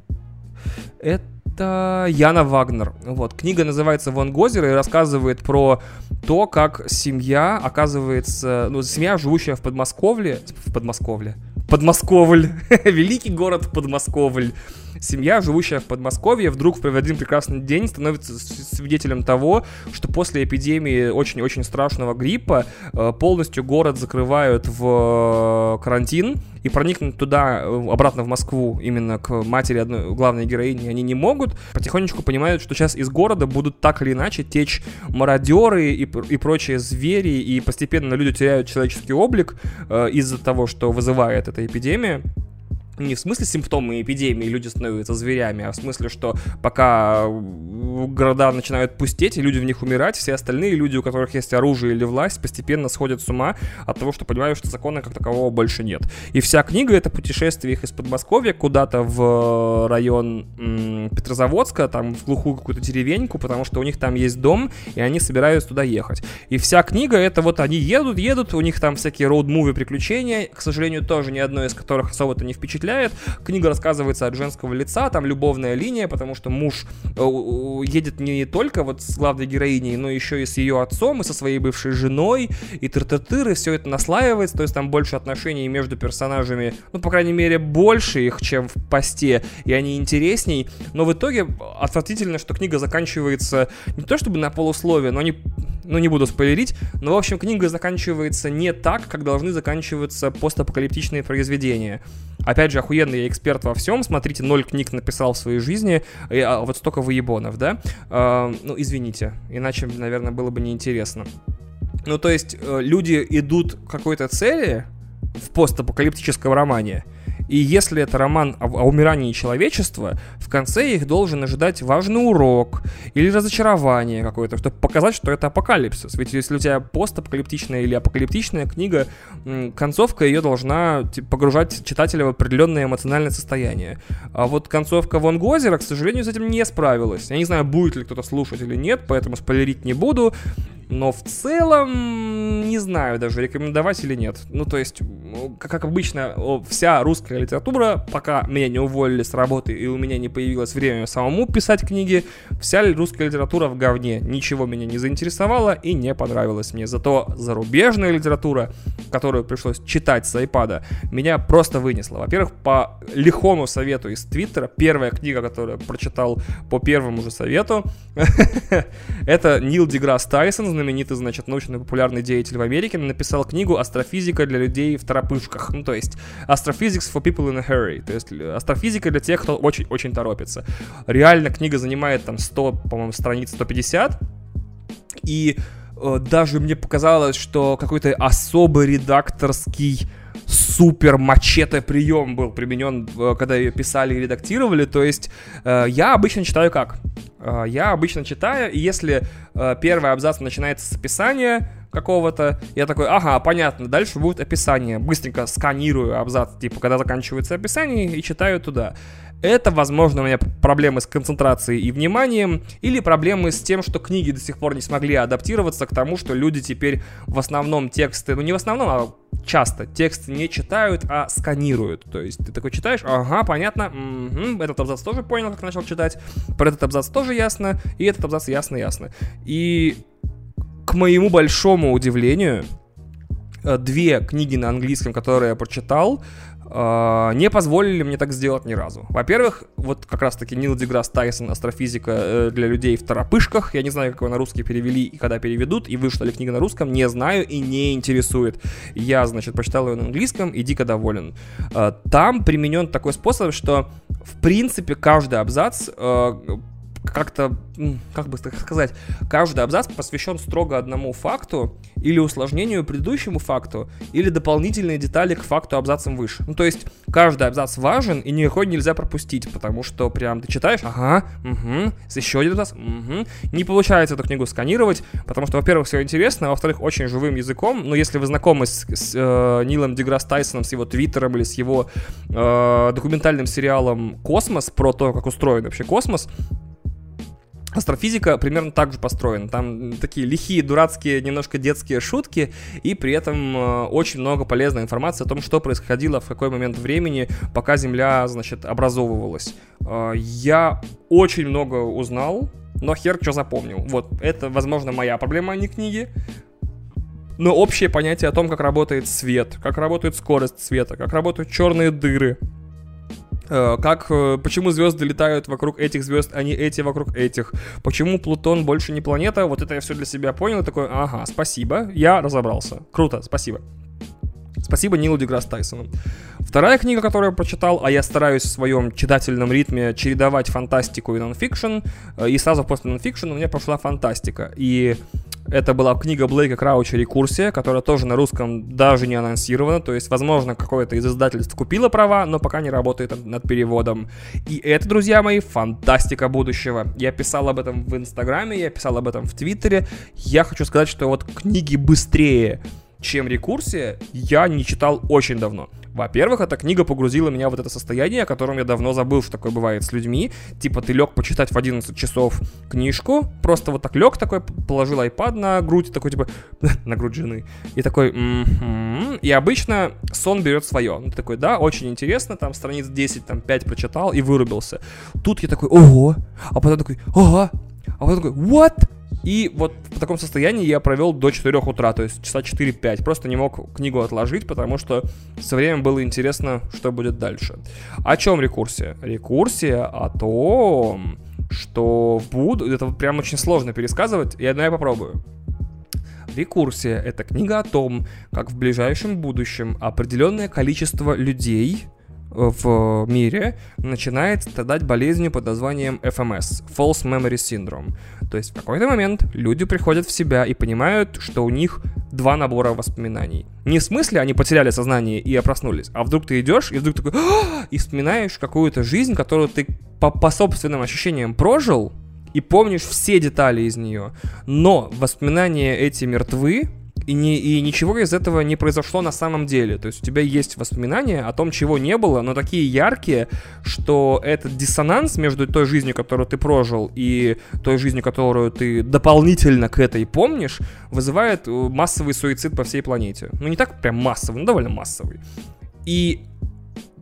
Это Яна Вагнер. Вот. Книга называется «Вон Гозер» и рассказывает про то, как семья оказывается... Ну, семья, живущая в Подмосковле... В Подмосковле. Подмосковль. Великий город Подмосковль семья, живущая в Подмосковье, вдруг в один прекрасный день становится свидетелем того, что после эпидемии очень-очень страшного гриппа э, полностью город закрывают в э, карантин, и проникнуть туда, э, обратно в Москву, именно к матери одной главной героини, они не могут. Потихонечку понимают, что сейчас из города будут так или иначе течь мародеры и, и прочие звери, и постепенно люди теряют человеческий облик э, из-за того, что вызывает эта эпидемия не в смысле симптомы эпидемии, люди становятся зверями, а в смысле, что пока города начинают пустеть, и люди в них умирать, все остальные люди, у которых есть оружие или власть, постепенно сходят с ума от того, что понимают, что закона как такового больше нет. И вся книга — это путешествие их из Подмосковья куда-то в район м- Петрозаводска, там в глухую какую-то деревеньку, потому что у них там есть дом, и они собираются туда ехать. И вся книга — это вот они едут, едут, у них там всякие роуд-муви приключения, к сожалению, тоже ни одно из которых особо-то не впечатляет, впечатляет. Книга рассказывается от женского лица, там любовная линия, потому что муж э, едет не только вот с главной героиней, но еще и с ее отцом, и со своей бывшей женой, и тыр-тыр-тыр, и все это наслаивается, то есть там больше отношений между персонажами, ну, по крайней мере, больше их, чем в посте, и они интересней, но в итоге отвратительно, что книга заканчивается не то чтобы на полусловие, но не ну не буду спойлерить, но в общем книга заканчивается не так, как должны заканчиваться постапокалиптичные произведения. Опять же, охуенный я эксперт во всем, смотрите, ноль книг написал в своей жизни, и, а, вот столько выебонов, да? А, ну, извините, иначе, наверное, было бы неинтересно. Ну, то есть, э, люди идут к какой-то цели в постапокалиптическом романе, и если это роман о, о умирании человечества, в конце их должен ожидать важный урок или разочарование какое-то, чтобы показать, что это апокалипсис. Ведь если у тебя постапокалиптичная или апокалиптичная книга, концовка ее должна типа, погружать читателя в определенное эмоциональное состояние. А вот концовка Вон Гозера, к сожалению, с этим не справилась. Я не знаю, будет ли кто-то слушать или нет, поэтому спойлерить не буду. Но в целом, не знаю даже, рекомендовать или нет. Ну, то есть, как обычно, вся русская литература, пока меня не уволили с работы и у меня не появилось время самому писать книги, вся русская литература в говне. Ничего меня не заинтересовало и не понравилось мне. Зато зарубежная литература, которую пришлось читать с айпада, меня просто вынесла. Во-первых, по лихому совету из Твиттера, первая книга, которую я прочитал по первому же совету, это Нил Деграсс Тайсон, знаменитый, значит, научно-популярный деятель в Америке, написал книгу «Астрофизика для людей в торопышках». Ну, то есть «Astrophysics for people in a hurry». То есть астрофизика для тех, кто очень-очень торопится. Реально книга занимает там 100, по-моему, страниц 150. И э, даже мне показалось, что какой-то особый редакторский супер мачете прием был применен, э, когда ее писали и редактировали. То есть э, я обычно читаю как? Э, я обычно читаю, и если э, первый абзац начинается с описания какого-то, я такой, ага, понятно, дальше будет описание. Быстренько сканирую абзац, типа, когда заканчивается описание, и читаю туда. Это, возможно, у меня проблемы с концентрацией и вниманием, или проблемы с тем, что книги до сих пор не смогли адаптироваться к тому, что люди теперь в основном тексты, ну не в основном, а часто тексты не читают, а сканируют. То есть ты такой читаешь, ага, понятно, угу, этот абзац тоже понял, как начал читать, про этот абзац тоже ясно, и этот абзац ясно-ясно. И к моему большому удивлению, э, две книги на английском, которые я прочитал, Uh, не позволили мне так сделать ни разу. Во-первых, вот как раз-таки Нил Деграсс Тайсон «Астрофизика э, для людей в торопышках». Я не знаю, как его на русский перевели и когда переведут, и вышла ли книга на русском, не знаю и не интересует. Я, значит, прочитал ее на английском и дико доволен. Там применен такой способ, что в принципе, каждый абзац э, как-то, как бы так сказать, каждый абзац посвящен строго одному факту или усложнению предыдущему факту, или дополнительные детали к факту абзацам выше. Ну, то есть, каждый абзац важен, и никакой нельзя пропустить, потому что прям ты читаешь, ага, угу, еще один абзац, угу. Не получается эту книгу сканировать, потому что, во-первых, все интересно, а во-вторых, очень живым языком. Но если вы знакомы с, с э, Нилом Деграсс Тайсоном, с его твиттером или с его э, документальным сериалом «Космос», про то, как устроен вообще космос, Астрофизика примерно так же построена. Там такие лихие, дурацкие, немножко детские шутки, и при этом э, очень много полезной информации о том, что происходило в какой момент времени, пока Земля, значит, образовывалась. Э, я очень много узнал, но хер что запомнил. Вот, это, возможно, моя проблема, а не книги. Но общее понятие о том, как работает свет, как работает скорость света, как работают черные дыры, как, э, почему звезды летают вокруг этих звезд, а не эти вокруг этих, почему Плутон больше не планета, вот это я все для себя понял, такой, ага, спасибо, я разобрался, круто, спасибо. Спасибо Нилу Деграсс Тайсону. Вторая книга, которую я прочитал, а я стараюсь в своем читательном ритме чередовать фантастику и нонфикшн, э, и сразу после нонфикшн у меня пошла фантастика. И это была книга Блейка Крауча «Рекурсия», которая тоже на русском даже не анонсирована, то есть, возможно, какое-то из издательств купило права, но пока не работает над, над переводом. И это, друзья мои, фантастика будущего. Я писал об этом в Инстаграме, я писал об этом в Твиттере. Я хочу сказать, что вот книги быстрее чем рекурсия, я не читал очень давно. Во-первых, эта книга погрузила меня в вот это состояние, о котором я давно забыл, что такое бывает с людьми. Типа ты лег почитать в 11 часов книжку, просто вот так лег такой, положил iPad на грудь, такой типа, на грудь жены, и такой, м-м-м". и обычно сон берет свое. Ты такой, да, очень интересно, там страниц 10, там 5 прочитал и вырубился. Тут я такой, ого, а потом такой, ага, а потом такой, what? И вот в таком состоянии я провел до 4 утра, то есть часа 4-5. Просто не мог книгу отложить, потому что со временем было интересно, что будет дальше. О чем рекурсия? Рекурсия о том, что в буд... Это прям очень сложно пересказывать, и одна я попробую. Рекурсия — это книга о том, как в ближайшем будущем определенное количество людей в мире начинает страдать болезнью под названием FMS — False Memory Syndrome. То есть в какой-то момент люди приходят в себя и понимают, что у них два набора воспоминаний. Не в смысле они потеряли сознание и проснулись, а вдруг ты идешь и вдруг такой «А!» и вспоминаешь какую-то жизнь, которую ты по, по собственным ощущениям прожил, и помнишь все детали из нее. Но воспоминания эти мертвы, и, не, и ничего из этого не произошло на самом деле. То есть у тебя есть воспоминания о том, чего не было, но такие яркие, что этот диссонанс между той жизнью, которую ты прожил, и той жизнью, которую ты дополнительно к этой помнишь, вызывает э, массовый суицид по всей планете. Ну не так прям массовый, но довольно массовый. И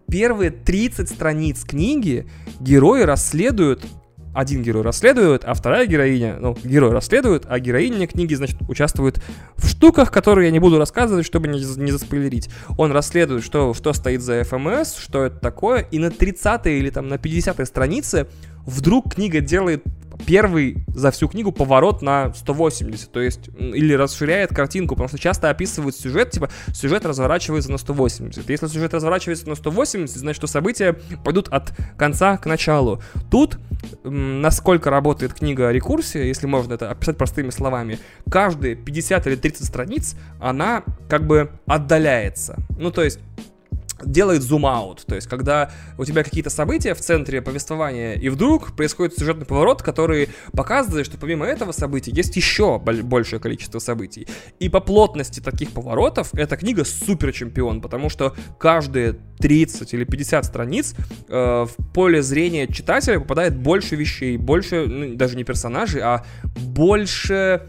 первые 30 страниц книги герои расследуют один герой расследует, а вторая героиня, ну, герой расследует, а героиня книги, значит, участвует в штуках, которые я не буду рассказывать, чтобы не, не заспойлерить. Он расследует, что, что стоит за ФМС, что это такое, и на 30 или там на 50 странице вдруг книга делает первый за всю книгу поворот на 180, то есть или расширяет картинку, потому что часто описывают сюжет, типа сюжет разворачивается на 180. Если сюжет разворачивается на 180, значит, что события пойдут от конца к началу. Тут, насколько работает книга рекурсия, если можно это описать простыми словами, каждые 50 или 30 страниц она как бы отдаляется. Ну, то есть делает зум-аут, то есть когда у тебя какие-то события в центре повествования, и вдруг происходит сюжетный поворот, который показывает, что помимо этого события есть еще большее количество событий. И по плотности таких поворотов эта книга супер чемпион, потому что каждые 30 или 50 страниц э, в поле зрения читателя попадает больше вещей, больше, ну, даже не персонажей, а больше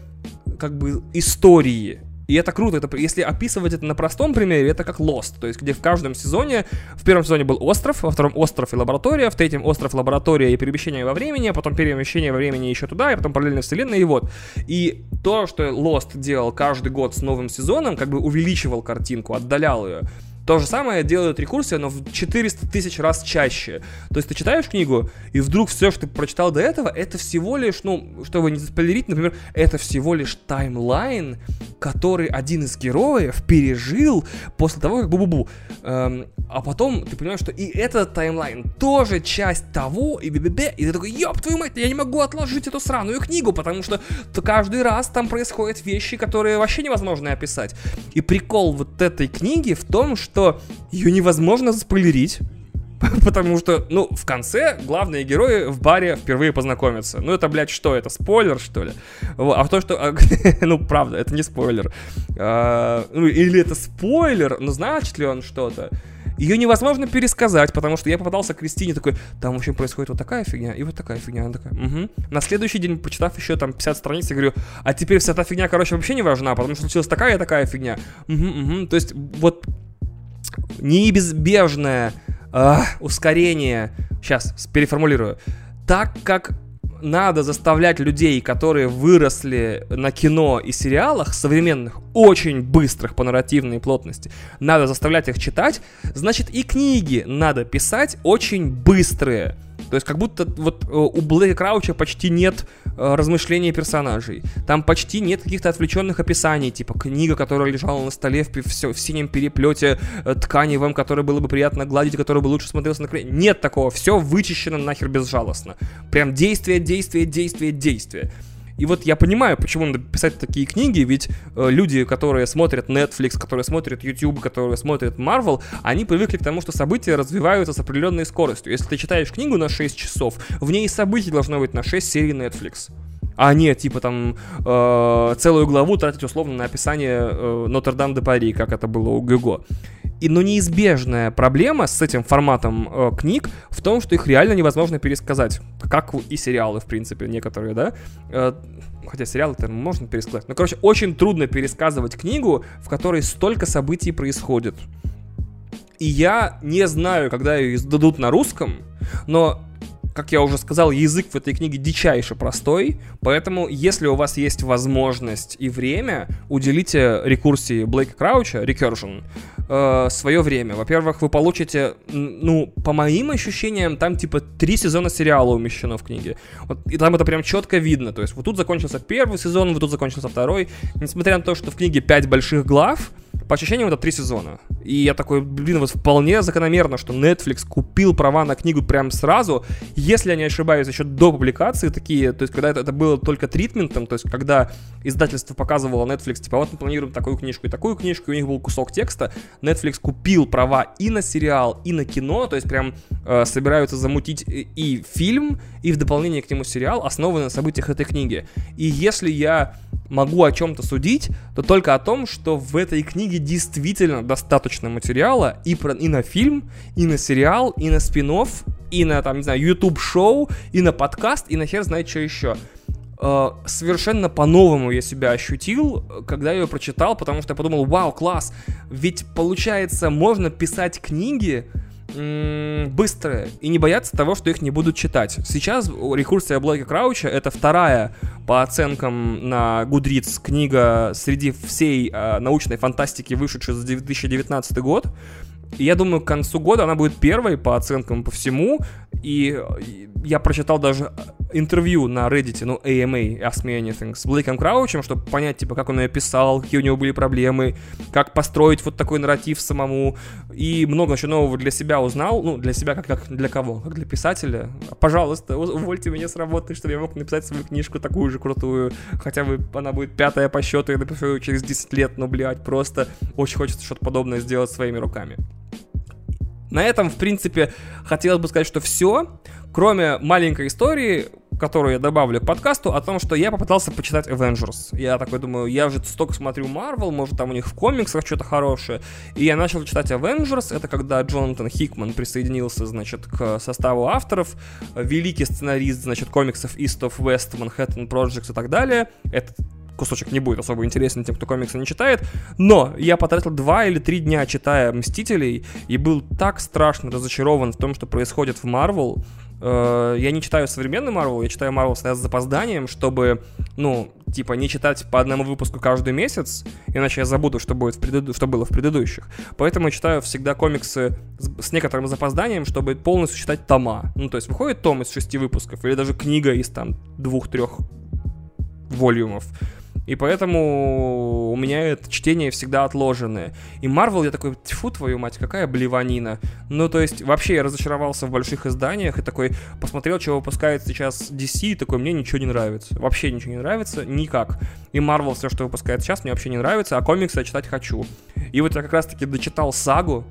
как бы истории и это круто. Это, если описывать это на простом примере, это как Lost. То есть, где в каждом сезоне, в первом сезоне был остров, во втором остров и лаборатория, в третьем остров, лаборатория и перемещение во времени, а потом перемещение во времени еще туда, и потом параллельная вселенная, и вот. И то, что Lost делал каждый год с новым сезоном, как бы увеличивал картинку, отдалял ее То же самое делает рекурсия, но в 400 тысяч раз чаще. То есть ты читаешь книгу, и вдруг все, что ты прочитал до этого, это всего лишь, ну, чтобы не спойлерить, например, это всего лишь таймлайн, который один из героев пережил после того, как бу-бу-бу. Эм, а потом ты понимаешь, что и этот таймлайн тоже часть того, и бе-бе-бе, и ты такой, ёб твою мать, я не могу отложить эту сраную книгу, потому что каждый раз там происходят вещи, которые вообще невозможно описать. И прикол вот этой книги в том, что ее невозможно заспойлерить. Потому что, ну, в конце главные герои в баре впервые познакомятся. Ну, это, блядь, что? Это спойлер, что ли? А то, что... а, ну, правда, это не спойлер. А, ну, или это спойлер, но значит ли он что-то? Ее невозможно пересказать, потому что я попытался к Кристине такой, там, в общем, происходит вот такая фигня и вот такая фигня. Она такая, угу. На следующий день, прочитав еще там 50 страниц, я говорю, а теперь вся эта фигня, короче, вообще не важна, потому что случилась такая и такая фигня. Угу, угу. То есть вот неизбежное э, ускорение, сейчас переформулирую, так как надо заставлять людей, которые выросли на кино и сериалах современных, очень быстрых по нарративной плотности, надо заставлять их читать, значит и книги надо писать очень быстрые. То есть как будто вот э, у Блэка Крауча почти нет э, размышлений персонажей. Там почти нет каких-то отвлеченных описаний, типа книга, которая лежала на столе в, все, в синем переплете э, тканевом, который было бы приятно гладить, который бы лучше смотрелся на экране. Нет такого, все вычищено нахер безжалостно. Прям действие, действие, действие, действие. И вот я понимаю, почему надо писать такие книги, ведь э, люди, которые смотрят Netflix, которые смотрят YouTube, которые смотрят Marvel, они привыкли к тому, что события развиваются с определенной скоростью. Если ты читаешь книгу на 6 часов, в ней событий должно быть на 6 серий Netflix а не типа там э, целую главу тратить условно на описание э, Нотр-Дам де Пари, как это было у Гюго. И, но неизбежная проблема с этим форматом э, книг в том, что их реально невозможно пересказать. Как и сериалы, в принципе, некоторые, да? Э, хотя сериалы это можно пересказать. Но, короче, очень трудно пересказывать книгу, в которой столько событий происходит. И я не знаю, когда ее издадут на русском, но как я уже сказал, язык в этой книге дичайше простой, поэтому если у вас есть возможность и время, уделите рекурсии Блейка Крауча, Recursion, э, свое время. Во-первых, вы получите, ну, по моим ощущениям, там типа три сезона сериала умещено в книге. Вот, и там это прям четко видно. То есть вот тут закончился первый сезон, вот тут закончился второй. Несмотря на то, что в книге пять больших глав, по ощущениям, это три сезона. И я такой, блин, вот вполне закономерно, что Netflix купил права на книгу прям сразу. Если я не ошибаюсь, еще до публикации такие, то есть когда это, это было только тритментом, то есть когда издательство показывало Netflix, типа, вот мы планируем такую книжку и такую книжку, и у них был кусок текста, Netflix купил права и на сериал, и на кино, то есть прям э, собираются замутить и, и фильм, и в дополнение к нему сериал, основанный на событиях этой книги. И если я могу о чем-то судить, то только о том, что в этой книге действительно достаточно материала и, про, и на фильм, и на сериал, и на спин и на, там, не знаю, YouTube-шоу, и на подкаст, и на хер знает что еще. Uh, совершенно по-новому я себя ощутил, когда я ее прочитал, потому что я подумал, вау, класс, ведь получается, можно писать книги, быстрые и не бояться того, что их не будут читать. Сейчас рекурсия Блэка Крауча это вторая по оценкам на Goodreads книга среди всей э, научной фантастики, вышедшей за 2019 год. Я думаю, к концу года она будет первой по оценкам по всему. И я прочитал даже интервью на Reddit, ну, AMA, Ask Me Anything, с Блейком Краучем, чтобы понять, типа, как он ее писал, какие у него были проблемы, как построить вот такой нарратив самому. И много еще нового для себя узнал. Ну, для себя как, как для кого? Как для писателя. Пожалуйста, увольте меня с работы, чтобы я мог написать свою книжку такую же крутую. Хотя бы она будет пятая по счету, я напишу ее через 10 лет, но, блядь, просто очень хочется что-то подобное сделать своими руками. На этом, в принципе, хотелось бы сказать, что все, кроме маленькой истории, которую я добавлю к подкасту, о том, что я попытался почитать Avengers. Я такой думаю, я уже столько смотрю Marvel, может там у них в комиксах что-то хорошее. И я начал читать Avengers, это когда Джонатан Хикман присоединился, значит, к составу авторов, великий сценарист, значит, комиксов East of West, Manhattan Projects и так далее. Это кусочек не будет особо интересен тем, кто комиксы не читает. Но я потратил два или три дня, читая «Мстителей», и был так страшно разочарован в том, что происходит в Марвел. Э, я не читаю современный Марвел, я читаю Марвел с запозданием, чтобы, ну, типа не читать по одному выпуску каждый месяц, иначе я забуду, что, будет в преду... что было в предыдущих. Поэтому я читаю всегда комиксы с, с некоторым запозданием, чтобы полностью читать тома. Ну, то есть выходит том из шести выпусков, или даже книга из там двух-трех волюмов. И поэтому у меня это чтение всегда отложенное. И Марвел, я такой, тьфу твою мать, какая блеванина. Ну, то есть, вообще я разочаровался в больших изданиях и такой посмотрел, что выпускает сейчас DC, и такой, мне ничего не нравится. Вообще ничего не нравится, никак. И Марвел, все, что выпускает сейчас, мне вообще не нравится, а комиксы я читать хочу. И вот я как раз-таки дочитал сагу,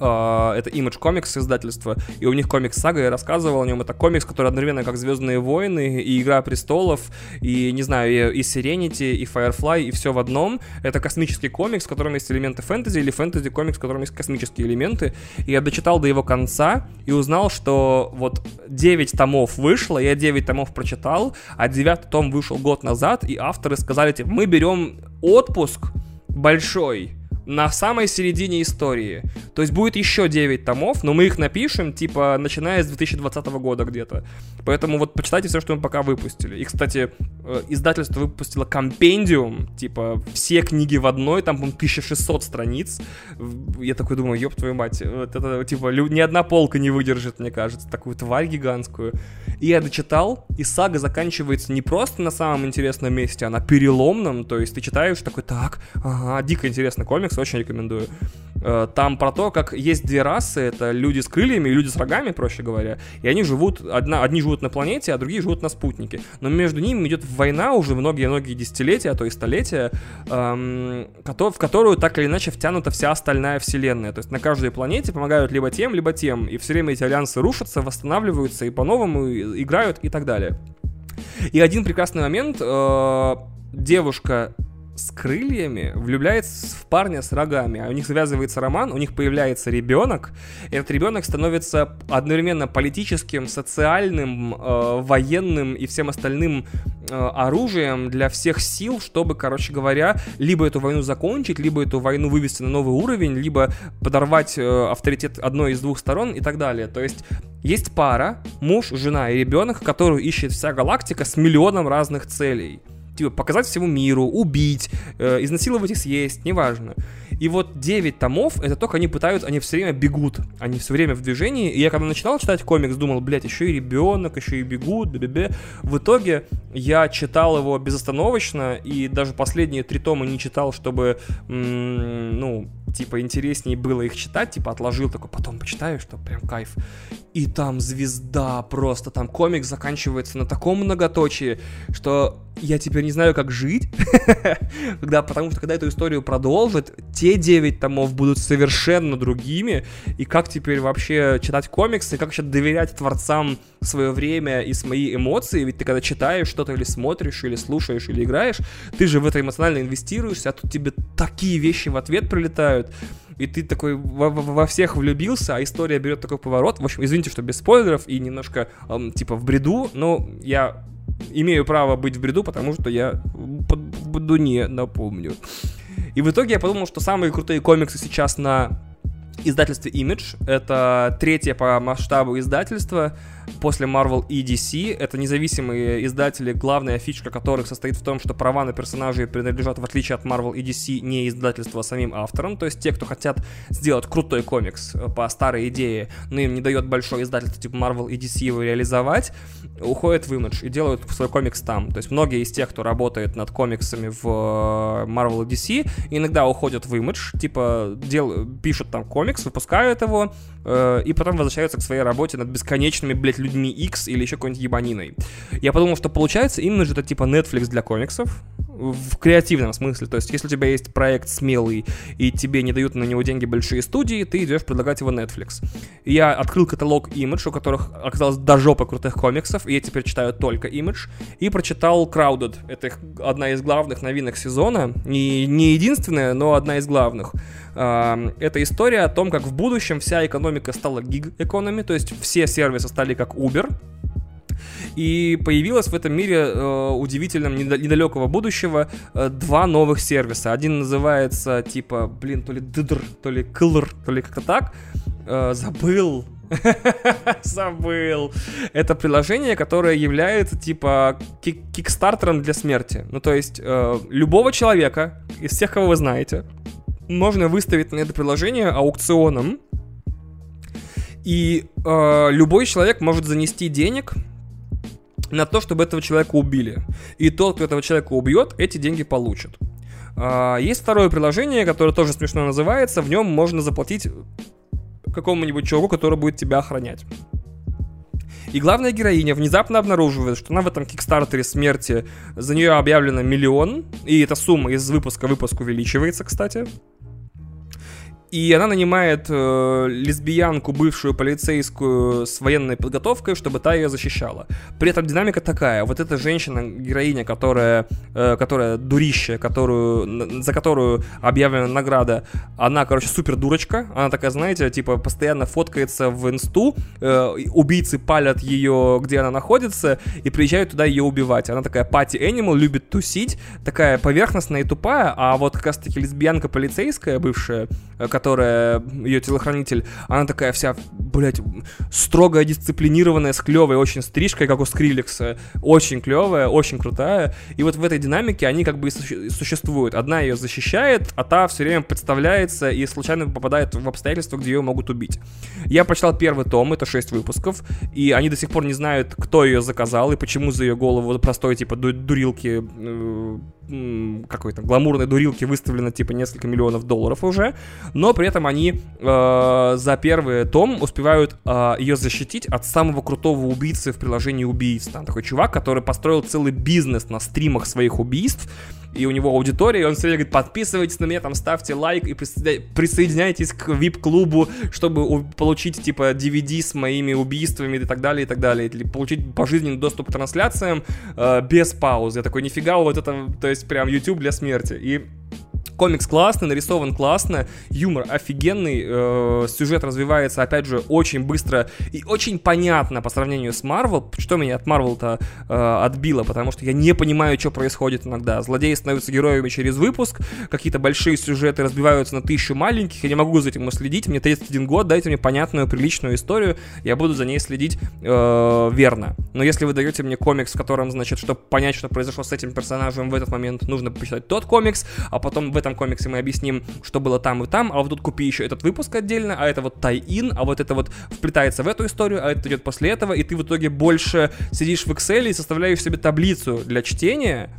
это Image Comics издательство, и у них комикс Сага, я рассказывал о нем. Это комикс, который одновременно как Звездные войны, и Игра престолов, и, не знаю, и, Serenity, и Firefly, и все в одном. Это космический комикс, в котором есть элементы фэнтези, или фэнтези комикс, в котором есть космические элементы. И я дочитал до его конца и узнал, что вот 9 томов вышло, я 9 томов прочитал, а 9 том вышел год назад, и авторы сказали, типа, мы берем отпуск большой, на самой середине истории. То есть будет еще 9 томов, но мы их напишем, типа, начиная с 2020 года где-то. Поэтому вот почитайте все, что мы пока выпустили. И, кстати, э, издательство выпустило компендиум, типа, все книги в одной, там, по 1600 страниц. Я такой думаю, ёб твою мать, вот это, типа, ни одна полка не выдержит, мне кажется, такую тварь гигантскую. И я дочитал, и сага заканчивается не просто на самом интересном месте, а на переломном, то есть ты читаешь такой, так, ага, дико интересный комикс, очень рекомендую. Э, там про то, как есть две расы, это люди с крыльями и люди с рогами, проще говоря, и они живут, одна, одни живут на планете, а другие живут на спутнике. Но между ними идет война уже многие-многие десятилетия, а то и столетия, эм, в которую так или иначе втянута вся остальная вселенная. То есть на каждой планете помогают либо тем, либо тем, и все время эти альянсы рушатся, восстанавливаются и по-новому играют и так далее. И один прекрасный момент, э, девушка с крыльями влюбляется в парня с рогами, а у них завязывается роман, у них появляется ребенок, этот ребенок становится одновременно политическим, социальным, э, военным и всем остальным э, оружием для всех сил, чтобы, короче говоря, либо эту войну закончить, либо эту войну вывести на новый уровень, либо подорвать э, авторитет одной из двух сторон и так далее. То есть есть пара, муж, жена и ребенок, которую ищет вся галактика с миллионом разных целей типа, показать всему миру, убить, э, изнасиловать и съесть, неважно. И вот 9 томов, это только они пытаются, они все время бегут, они все время в движении. И я когда начинал читать комикс, думал, блядь, еще и ребенок, еще и бегут, бе-бе-бе. В итоге я читал его безостановочно, и даже последние три тома не читал, чтобы, м- ну, типа, интереснее было их читать, типа, отложил такой, потом почитаю, что прям кайф. И там звезда просто, там комикс заканчивается на таком многоточии, что я теперь не знаю, как жить, когда, потому что когда эту историю продолжат, те 9 томов будут совершенно другими, и как теперь вообще читать комиксы, как вообще доверять творцам свое время и свои эмоции, ведь ты когда читаешь что-то или смотришь, или слушаешь, или играешь, ты же в это эмоционально инвестируешься, а тут тебе такие вещи в ответ прилетают, и ты такой во, во всех влюбился, а история берет такой поворот. В общем, извините, что без спойлеров и немножко эм, типа в бреду, но я имею право быть в бреду, потому что я в Дуне напомню. И в итоге я подумал, что самые крутые комиксы сейчас на издательстве Image. Это третье по масштабу издательство после Marvel и DC. Это независимые издатели, главная фишка которых состоит в том, что права на персонажей принадлежат, в отличие от Marvel и DC, не издательству, а самим авторам. То есть те, кто хотят сделать крутой комикс э, по старой идее, но им не дает большое издательство типа Marvel и DC его реализовать, уходят в Image и делают свой комикс там. То есть многие из тех, кто работает над комиксами в э, Marvel и DC, иногда уходят в Image, типа дел, пишут там комикс, выпускают его, э, и потом возвращаются к своей работе над бесконечными, блядь, людьми X или еще какой-нибудь ебаниной. Я подумал, что получается именно же это типа Netflix для комиксов, в креативном смысле. То есть, если у тебя есть проект смелый, и тебе не дают на него деньги большие студии, ты идешь предлагать его Netflix. Я открыл каталог Image, у которых оказалось до жопы крутых комиксов, я теперь читаю только Image, и прочитал Crowded. Это их одна из главных новинок сезона. Не, не единственная, но одна из главных. Это история о том, как в будущем вся экономика стала гиг-экономи, то есть все сервисы стали как Uber, и появилось в этом мире э, удивительном недалекого будущего э, два новых сервиса. Один называется типа, блин, то ли ддр, то ли клр, то ли как-то так. Э, забыл, Забыл. Это приложение, которое является типа кик- кикстартером для смерти. Ну, то есть, э, любого человека из всех, кого вы знаете, можно выставить на это приложение аукционом. И э, любой человек может занести денег на то, чтобы этого человека убили. И тот, кто этого человека убьет, эти деньги получит. А, есть второе приложение, которое тоже смешно называется. В нем можно заплатить какому-нибудь чуваку, который будет тебя охранять. И главная героиня внезапно обнаруживает, что она в этом кикстартере смерти, за нее объявлено миллион, и эта сумма из выпуска в выпуск увеличивается, кстати. И она нанимает э, лесбиянку, бывшую полицейскую с военной подготовкой, чтобы та ее защищала. При этом динамика такая. Вот эта женщина, героиня, которая, э, которая дурище, которую, за которую объявлена награда, она, короче, супер дурочка. Она такая, знаете, типа, постоянно фоткается в инсту, э, убийцы палят ее, где она находится, и приезжают туда ее убивать. Она такая пати animal, любит тусить, такая поверхностная и тупая, а вот как раз-таки лесбиянка полицейская, бывшая, э, которая ее телохранитель, она такая вся, блядь, строго дисциплинированная, с клевой очень стрижкой, как у Скриллекса. Очень клевая, очень крутая. И вот в этой динамике они как бы и существуют. Одна ее защищает, а та все время подставляется и случайно попадает в обстоятельства, где ее могут убить. Я прочитал первый том, это 6 выпусков, и они до сих пор не знают, кто ее заказал и почему за ее голову простой, типа, дурилки э, какой-то гламурной дурилки выставлено типа несколько миллионов долларов уже, но при этом они э, за первый том успевают э, ее защитить от самого крутого убийцы в приложении убийств. Там такой чувак, который построил целый бизнес на стримах своих убийств, и у него аудитория, и он все время говорит, подписывайтесь на меня, там, ставьте лайк и присоединяйтесь к VIP-клубу, чтобы получить, типа, DVD с моими убийствами и так далее, и так далее, или получить пожизненный доступ к трансляциям э, без паузы. Я такой, нифига, вот это, то есть, прям YouTube для смерти. И Комикс классный, нарисован классно, юмор офигенный, э, сюжет развивается, опять же, очень быстро и очень понятно по сравнению с Марвел. Что меня от Марвел-то э, отбило? Потому что я не понимаю, что происходит иногда. Злодеи становятся героями через выпуск, какие-то большие сюжеты разбиваются на тысячу маленьких, я не могу за этим следить, мне 31 год, дайте мне понятную, приличную историю, я буду за ней следить э, верно. Но если вы даете мне комикс, в котором, значит, чтобы понять, что произошло с этим персонажем в этот момент, нужно почитать тот комикс, а потом в этом этом комиксе мы объясним, что было там и там, а вот тут купи еще этот выпуск отдельно, а это вот тай-ин, а вот это вот вплетается в эту историю, а это идет после этого, и ты в итоге больше сидишь в Excel и составляешь себе таблицу для чтения,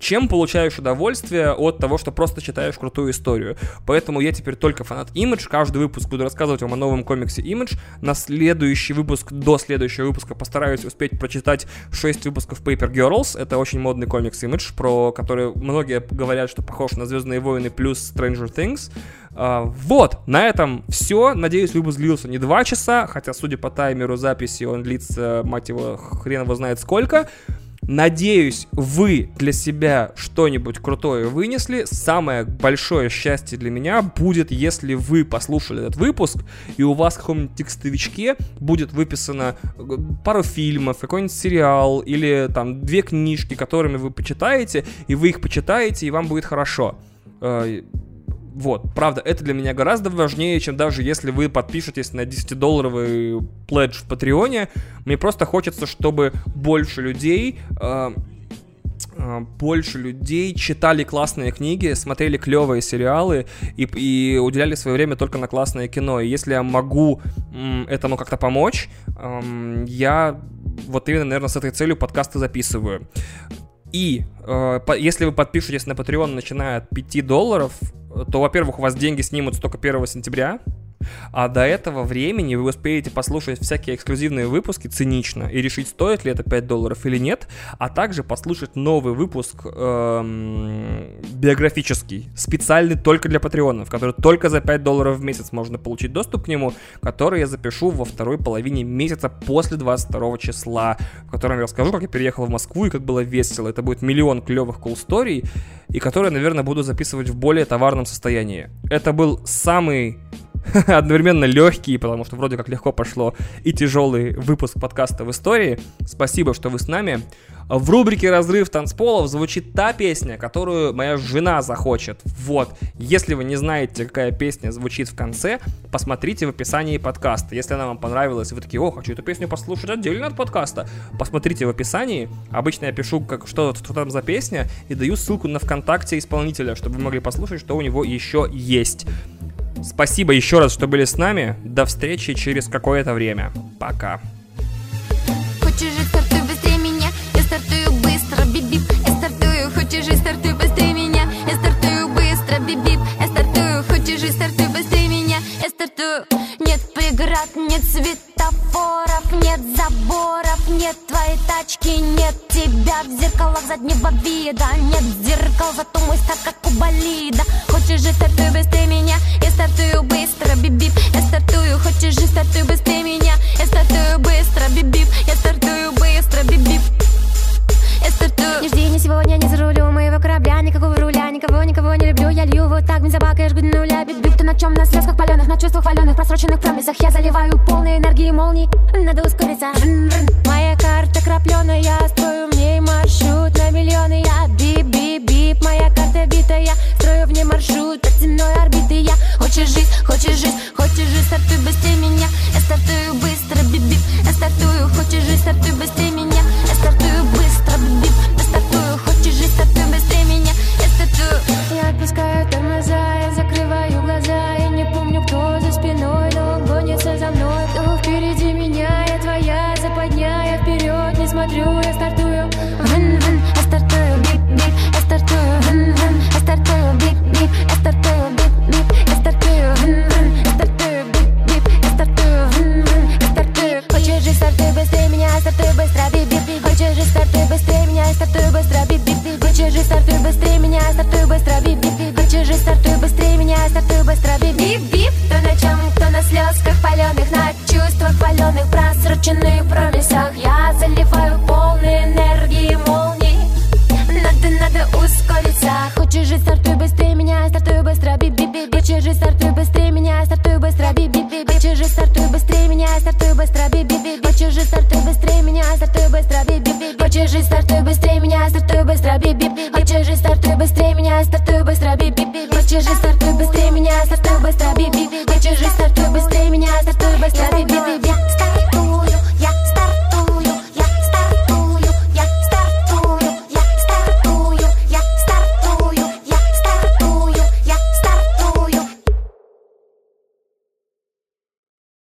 чем получаешь удовольствие от того, что просто читаешь крутую историю. Поэтому я теперь только фанат Image. Каждый выпуск буду рассказывать вам о новом комиксе Image. На следующий выпуск, до следующего выпуска постараюсь успеть прочитать 6 выпусков Paper Girls. Это очень модный комикс Image, про который многие говорят, что похож на Звездные войны плюс Stranger Things. Uh, вот, на этом все. Надеюсь, выпуск длился не 2 часа, хотя, судя по таймеру записи, он длится, мать его, хрен его знает сколько. Надеюсь, вы для себя что-нибудь крутое вынесли. Самое большое счастье для меня будет, если вы послушали этот выпуск, и у вас в каком-нибудь текстовичке будет выписано э, пару фильмов, какой-нибудь сериал, или там две книжки, которыми вы почитаете, и вы их почитаете, и вам будет хорошо э, вот, правда, это для меня гораздо важнее, чем даже если вы подпишетесь на 10-долларовый пледж в Патреоне. Мне просто хочется, чтобы больше людей... Э, э, больше людей читали классные книги, смотрели клевые сериалы и, и уделяли свое время только на классное кино. И если я могу этому как-то помочь, эм, я вот именно, наверное, с этой целью подкасты записываю. И э, если вы подпишетесь на Patreon, начиная от 5 долларов, то, во-первых, у вас деньги снимут только 1 сентября, а до этого времени вы успеете послушать всякие эксклюзивные выпуски цинично и решить, стоит ли это 5 долларов или нет, а также послушать новый выпуск эм, биографический, специальный только для патреонов, который только за 5 долларов в месяц можно получить доступ к нему, который я запишу во второй половине месяца после 22 числа, в котором я расскажу, как я переехал в Москву и как было весело. Это будет миллион клевых cool story, и которые, наверное, буду записывать в более товарном состоянии. Это был самый одновременно легкий, потому что вроде как легко пошло, и тяжелый выпуск подкаста в истории. Спасибо, что вы с нами. В рубрике «Разрыв танцполов» звучит та песня, которую моя жена захочет. Вот. Если вы не знаете, какая песня звучит в конце, посмотрите в описании подкаста. Если она вам понравилась, вы такие, о, хочу эту песню послушать отдельно от подкаста, посмотрите в описании. Обычно я пишу, как, что, что там за песня, и даю ссылку на ВКонтакте исполнителя, чтобы вы могли послушать, что у него еще есть. Спасибо еще раз, что были с нами. До встречи через какое-то время. Пока. Нет преград, нет светофоров Нет заборов, нет твоей тачки Нет тебя в зеркалах заднего вида. Нет зеркал, зато мой стар как у болида. Хочешь жить, стартуй быстрее меня Я стартую быстро, бип-бип Я стартую, хочешь жить, стартуй быстрее меня Я стартую быстро, бип-бип Я стартую быстро, бип-бип Я стартую Не жди ни сегодня, ни за рулем моего корабля. Никакого руля, никого, никого не люблю. Я лью вот так бензобак и жгу до нуля Бип-бип, ты на чем? На слезках паленых, на чувствах валеных Просроченных promise ах Я заливаю полной энергии молний Надо ускориться. Моя карта крапленая Строю в ней маршрут на миллионы. Я бип-бип-бип Моя карта битая Строю в ней маршрут от земной орбиты Я хочешь жить, хочешь жить, хочешь жить Стартуй быстрее меня. Я стартую быстро, бип-бип Я стартую, хочешь жить, стартуй быстрее стартую быстро бип-бип Хочешь жить, стартуй быстрее меня Я стартую быстро бип-бип Хочешь жить, стартуй быстрее меня Я стартую быстро бип-бип Хочешь жить, стартуй быстрее меня Я стартую быстро бип-бип Кто на чем, кто на слезках паленых На чувствах паленых Просроченных промесах. Я